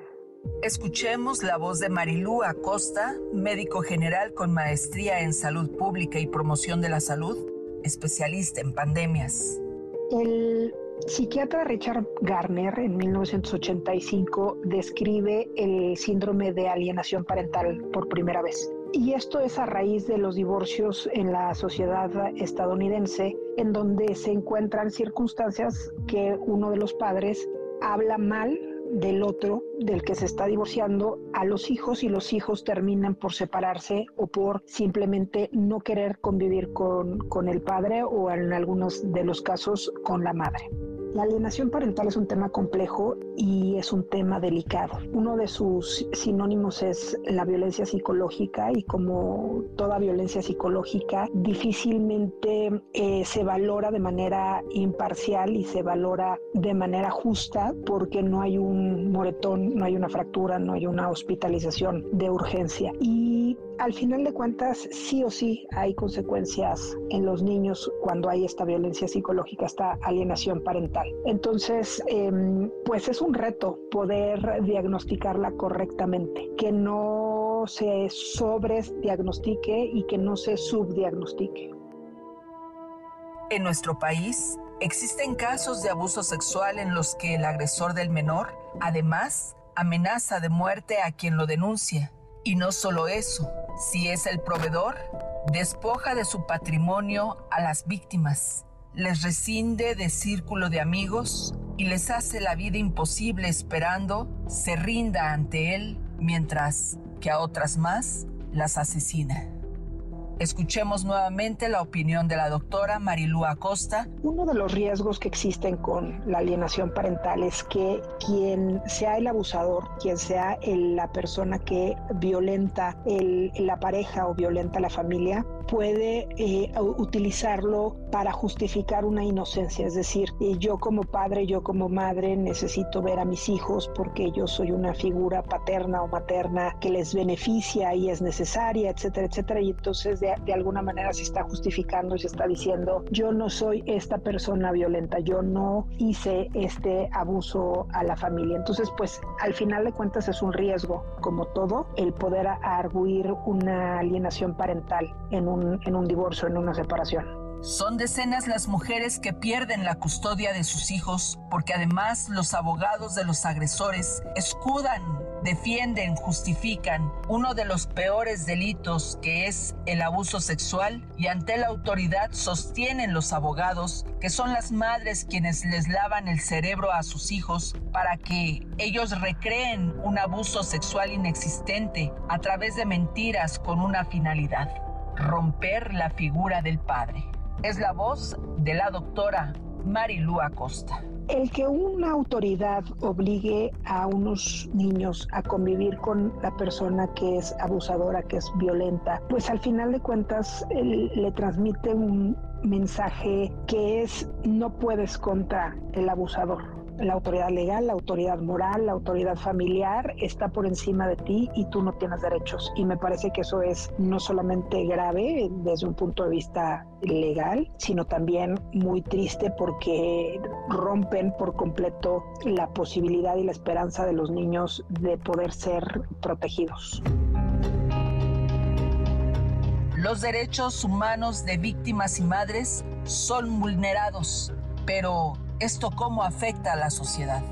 Escuchemos la voz de Marilú Acosta, médico general con maestría en salud pública y promoción de la salud, especialista en pandemias. El psiquiatra Richard Garner en 1985 describe el síndrome de alienación parental por primera vez. Y esto es a raíz de los divorcios en la sociedad estadounidense, en donde se encuentran circunstancias que uno de los padres habla mal del otro, del que se está divorciando, a los hijos y los hijos terminan por separarse o por simplemente no querer convivir con, con el padre o en algunos de los casos con la madre. La alienación parental es un tema complejo y es un tema delicado. Uno de sus sinónimos es la violencia psicológica y como toda violencia psicológica difícilmente eh, se valora de manera imparcial y se valora de manera justa porque no hay un moretón, no hay una fractura, no hay una hospitalización de urgencia. Al final de cuentas, sí o sí hay consecuencias en los niños cuando hay esta violencia psicológica, esta alienación parental. Entonces, em, pues es un reto poder diagnosticarla correctamente, que no se sobresdiagnostique y que no se subdiagnostique. En nuestro país existen casos de abuso sexual en los que el agresor del menor, además, amenaza de muerte a quien lo denuncia y no solo eso, si es el proveedor, despoja de su patrimonio a las víctimas, les rescinde de círculo de amigos y les hace la vida imposible esperando se rinda ante él mientras que a otras más las asesina. Escuchemos nuevamente la opinión de la doctora Marilú Acosta. Uno de los riesgos que existen con la alienación parental es que quien sea el abusador, quien sea la persona que violenta la pareja o violenta la familia, puede eh, utilizarlo para justificar una inocencia. Es decir, eh, yo como padre, yo como madre necesito ver a mis hijos porque yo soy una figura paterna o materna que les beneficia y es necesaria, etcétera, etcétera. Y entonces de, de alguna manera se está justificando se está diciendo, yo no soy esta persona violenta, yo no hice este abuso a la familia. Entonces, pues al final de cuentas es un riesgo, como todo, el poder arguir una alienación parental en un en un divorcio, en una separación. Son decenas las mujeres que pierden la custodia de sus hijos porque además los abogados de los agresores escudan defienden, justifican uno de los peores delitos que es el abuso sexual y ante la autoridad sostienen los abogados que son las madres quienes les lavan el cerebro a sus hijos para que ellos recreen un abuso sexual inexistente a través de mentiras con una finalidad, romper la figura del padre. Es la voz de la doctora Marilu Acosta. El que una autoridad obligue a unos niños a convivir con la persona que es abusadora, que es violenta, pues al final de cuentas le transmite un mensaje que es no puedes contra el abusador la autoridad legal, la autoridad moral, la autoridad familiar está por encima de ti y tú no tienes derechos. Y me parece que eso es no solamente grave desde un punto de vista legal, sino también muy triste porque rompen por completo la posibilidad y la esperanza de los niños de poder ser protegidos. Los derechos humanos de víctimas y madres son vulnerados, pero ¿Esto cómo afecta a la sociedad?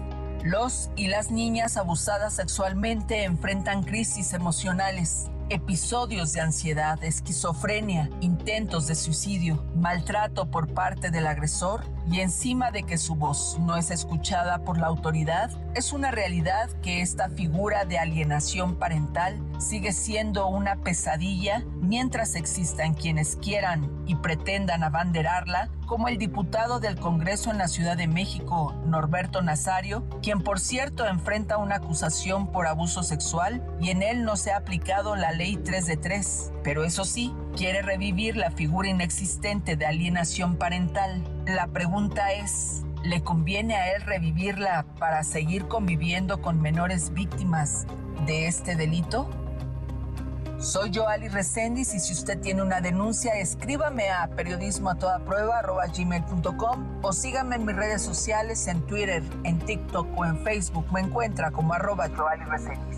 Los y las niñas abusadas sexualmente enfrentan crisis emocionales, episodios de ansiedad, esquizofrenia, intentos de suicidio, maltrato por parte del agresor y encima de que su voz no es escuchada por la autoridad, es una realidad que esta figura de alienación parental sigue siendo una pesadilla mientras existan quienes quieran y pretendan abanderarla, como el diputado del Congreso en la Ciudad de México, Norberto Nazario, quien por cierto enfrenta una acusación por abuso sexual y en él no se ha aplicado la ley 3 de 3. Pero eso sí, quiere revivir la figura inexistente de alienación parental. La pregunta es, ¿le conviene a él revivirla para seguir conviviendo con menores víctimas de este delito? Soy yo, Ali Reséndiz, y si usted tiene una denuncia, escríbame a periodismo o síganme en mis redes sociales, en Twitter, en TikTok o en Facebook. Me encuentra como arroba Ali Reséndiz.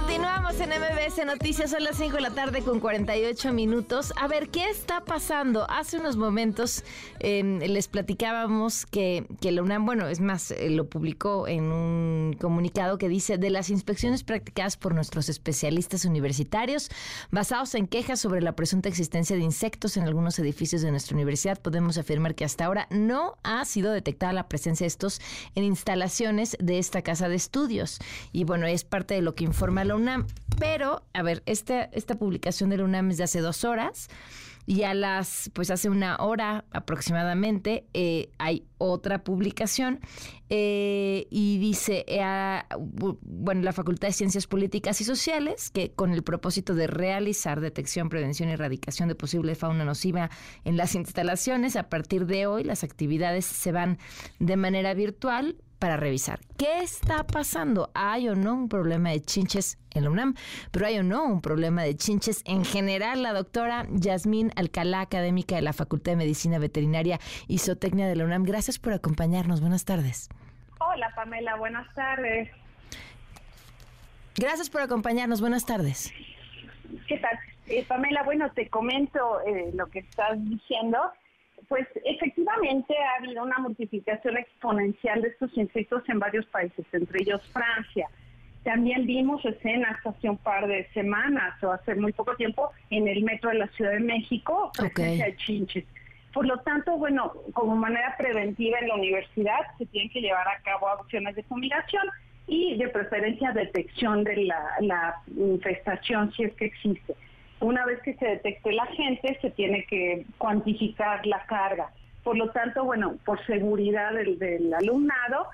Continuamos en MBS Noticias, son las 5 de la tarde con 48 minutos. A ver, ¿qué está pasando? Hace unos momentos em, les platicábamos que, que la UNAM, bueno, es más, eh, lo publicó en un comunicado que dice, de las inspecciones practicadas por nuestros especialistas universitarios, basados en quejas sobre la presunta existencia de insectos en algunos edificios de nuestra universidad, podemos afirmar que hasta ahora no ha sido detectada la presencia de estos en instalaciones de esta casa de estudios. Y bueno, es parte de lo que informa la UNAM. Pero, a ver, esta, esta publicación de la UNAM es de hace dos horas y a las, pues hace una hora aproximadamente, eh, hay otra publicación eh, y dice, eh, bueno, la Facultad de Ciencias Políticas y Sociales, que con el propósito de realizar detección, prevención y erradicación de posible fauna nociva en las instalaciones, a partir de hoy las actividades se van de manera virtual para revisar qué está pasando. ¿Hay o no un problema de chinches en la UNAM? Pero hay o no un problema de chinches en general. La doctora Yasmín Alcalá, académica de la Facultad de Medicina Veterinaria y Zootecnia de la UNAM. Gracias por acompañarnos. Buenas tardes. Hola Pamela, buenas tardes. Gracias por acompañarnos. Buenas tardes. ¿Qué tal? Eh, Pamela, bueno, te comento eh, lo que estás diciendo pues efectivamente ha habido una multiplicación exponencial de estos insectos en varios países, entre ellos Francia. También vimos escenas hace un par de semanas o hace muy poco tiempo en el metro de la Ciudad de México, presencia de chinches. Por lo tanto, bueno, como manera preventiva en la universidad se tienen que llevar a cabo acciones de fumigación y de preferencia detección de la, la infestación si es que existe. Una vez que se detecte la gente, se tiene que cuantificar la carga. Por lo tanto, bueno, por seguridad del, alumnado,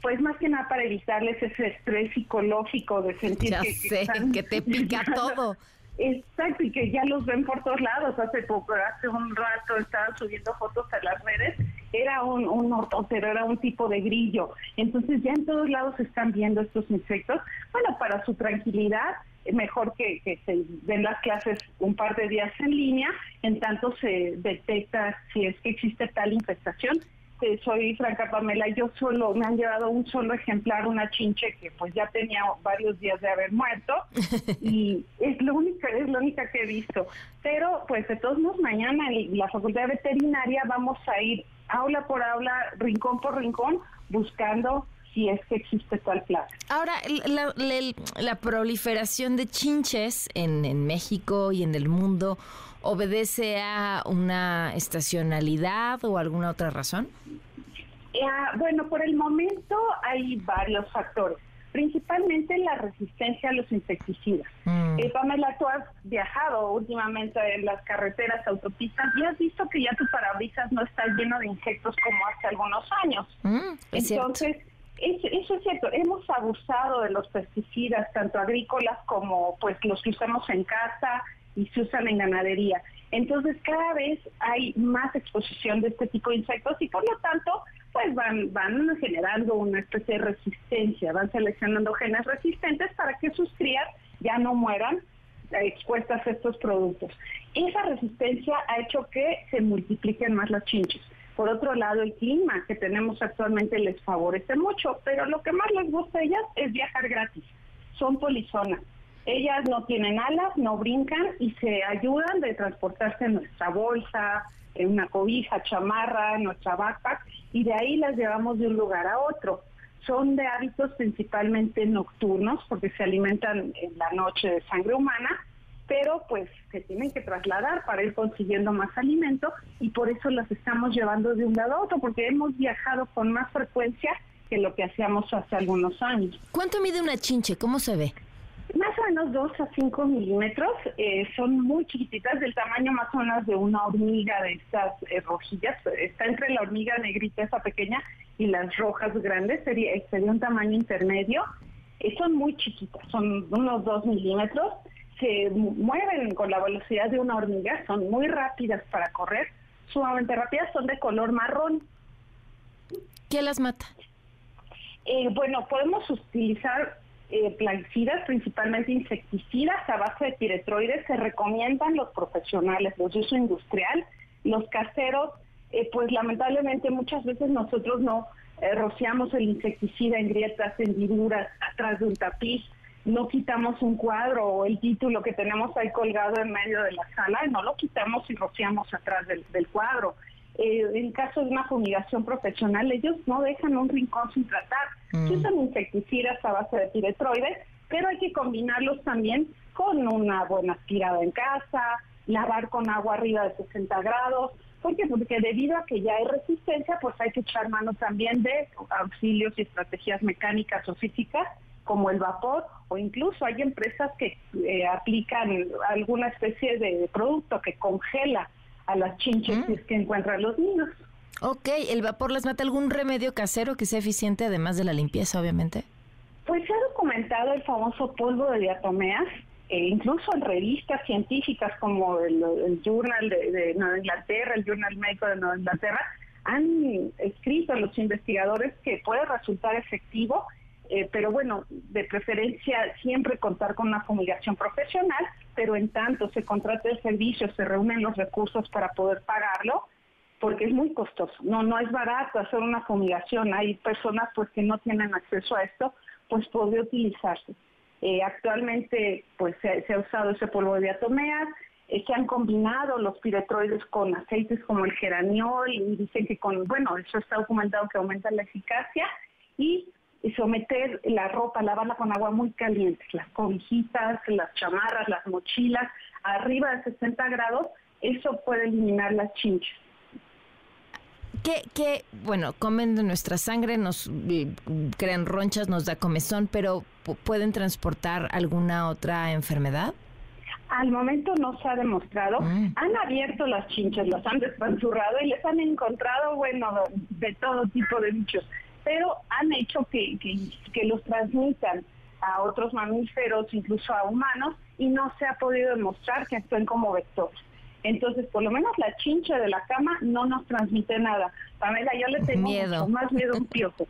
pues más que nada para evitarles ese estrés psicológico de sentir que, sé, que, te pica todo. Exacto, y que ya los ven por todos lados. Hace poco, hace un rato estaban subiendo fotos a las redes, era un, un pero era un tipo de grillo. Entonces ya en todos lados están viendo estos insectos. Bueno, para su tranquilidad, mejor que, que se den las clases un par de días en línea, en tanto se detecta si es que existe tal infestación soy Franca Pamela, yo solo me han llevado un solo ejemplar, una chinche que pues ya tenía varios días de haber muerto y es lo única, es la única que he visto. Pero pues de todos modos mañana en la Facultad Veterinaria vamos a ir aula por aula, rincón por rincón, buscando si es que existe tal plaga. Ahora, la, la, proliferación de chinches en, en México y en el mundo obedece a una estacionalidad o alguna otra razón? Eh, bueno, por el momento hay varios factores, principalmente la resistencia a los insecticidas. Mm. Eh, Pamela, tú has viajado últimamente en las carreteras, autopistas y has visto que ya tu parabrisas no está lleno de insectos como hace algunos años. Mm, Entonces, eso es cierto, hemos abusado de los pesticidas, tanto agrícolas como pues los que usamos en casa, y se usan en ganadería. Entonces cada vez hay más exposición de este tipo de insectos y por lo tanto pues van, van generando una especie de resistencia, van seleccionando genes resistentes para que sus crías ya no mueran expuestas a estos productos. Esa resistencia ha hecho que se multipliquen más las chinches. Por otro lado, el clima que tenemos actualmente les favorece mucho, pero lo que más les gusta a ellas es viajar gratis. Son polizonas. Ellas no tienen alas, no brincan y se ayudan de transportarse en nuestra bolsa, en una cobija, chamarra, nuestra backpack, y de ahí las llevamos de un lugar a otro. Son de hábitos principalmente nocturnos, porque se alimentan en la noche de sangre humana, pero pues se tienen que trasladar para ir consiguiendo más alimento y por eso las estamos llevando de un lado a otro, porque hemos viajado con más frecuencia que lo que hacíamos hace algunos años. ¿Cuánto mide una chinche? ¿Cómo se ve? Más o menos 2 a 5 milímetros, eh, son muy chiquititas, del tamaño más o menos de una hormiga de estas eh, rojillas, está entre la hormiga negrita esa pequeña y las rojas grandes, sería, sería un tamaño intermedio, eh, son muy chiquitas, son unos 2 milímetros, se mueven con la velocidad de una hormiga, son muy rápidas para correr, sumamente rápidas, son de color marrón. ¿Qué las mata? bueno, podemos utilizar eh, plaguicidas, principalmente insecticidas a base de piretroides, se recomiendan los profesionales, los de uso industrial, los caseros, eh, pues lamentablemente muchas veces nosotros no eh, rociamos el insecticida en grietas, en hendiduras, atrás de un tapiz, no quitamos un cuadro o el título que tenemos ahí colgado en medio de la sala, no lo quitamos y rociamos atrás del cuadro. Eh, en caso de una fumigación profesional, ellos no dejan un rincón sin tratar. Mm. usan insecticidas a base de piretroides, pero hay que combinarlos también con una buena aspirada en casa, lavar con agua arriba de 60 grados. ¿Por Porque debido a que ya hay resistencia, pues hay que echar mano también de auxilios y estrategias mecánicas o físicas como el vapor o incluso hay empresas que eh, aplican alguna especie de producto que congela a las chinches mm. que encuentran los niños. Ok, ¿el vapor les mata algún remedio casero que sea eficiente además de la limpieza, obviamente? Pues se ha documentado el famoso polvo de diatomeas, e incluso en revistas científicas como el, Journal de, Nueva Inglaterra, el Journal Médico de Nueva Inglaterra, han escrito los investigadores que puede resultar efectivo, eh, pero bueno, de preferencia siempre contar con una fumigación profesional pero en tanto se contrata el servicio, se reúnen los recursos para poder pagarlo, porque es muy costoso. No, no es barato hacer una fumigación. Hay personas pues que no tienen acceso a esto, pues puede utilizarse. Eh, actualmente pues se, ha usado ese polvo de diatomeas, eh, se han combinado los piretroides con aceites como el geraniol y dicen que con, bueno, eso está documentado que aumenta la eficacia y y someter la ropa, lavarla con agua muy caliente, las cobijitas, las chamarras, las mochilas, arriba de 60 grados, eso puede eliminar las chinchas. ¿Qué, qué, bueno, comen de nuestra sangre, nos eh, crean ronchas, nos da comezón, pero ¿pueden transportar alguna otra enfermedad? Al momento no se ha demostrado. Mm. Han abierto las chinchas, las han despanzurrado y les han encontrado, bueno, de todo tipo de bichos pero han hecho que, que, los transmitan a otros mamíferos, incluso a humanos, y no se ha podido demostrar que actúen como vectores. Entonces, por lo menos la chincha de la cama no nos transmite nada. Pamela, yo le tengo miedo. más miedo a un piojo.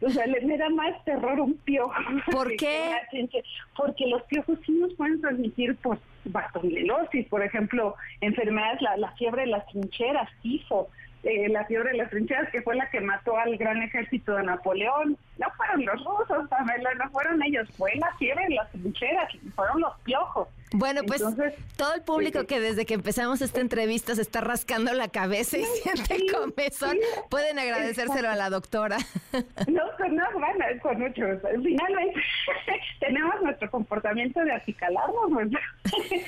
o sea, le, me da más terror un piojo. ¿Por qué? Porque los piojos sí nos pueden transmitir, pues, bastomilosis, por ejemplo, enfermedades, la, la fiebre de las trincheras, tifo, eh, la fiebre de las trincheras, que fue la que mató al gran ejército de Napoleón. No fueron los rusos, Pamela, no fueron ellos, fue la fiebre de las trincheras, fueron los piojos. Bueno, pues todo el público que desde que empezamos esta entrevista se está rascando la cabeza y siente comezón, pueden agradecérselo a la doctora. No, pues no, bueno, con mucho. Finalmente tenemos nuestro comportamiento de acicalarnos, pues.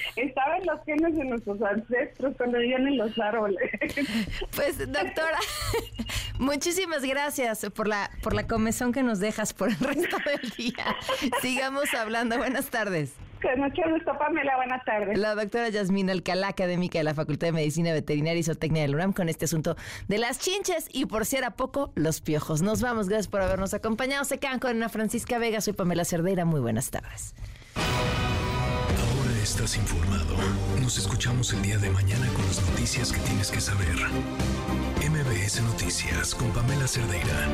estaba en los genes de nuestros ancestros cuando vivían en los árboles. Pues doctora, muchísimas gracias por la, por la comezón que nos dejas por el resto del día. Sigamos hablando. Buenas tardes. Mucho gusto, Pamela. Buenas tardes. La doctora Yasmina Alcalá, académica de la Facultad de Medicina Veterinaria y Zootecnia del UNAM, con este asunto de las chinches y, por si era poco, los piojos. Nos vamos. Gracias por habernos acompañado. Se quedan con Ana Francisca Vega. Soy Pamela Cerdeira. Muy buenas tardes. Ahora estás informado. Nos escuchamos el día de mañana con las noticias que tienes que saber. MBS Noticias con Pamela Cerdeira.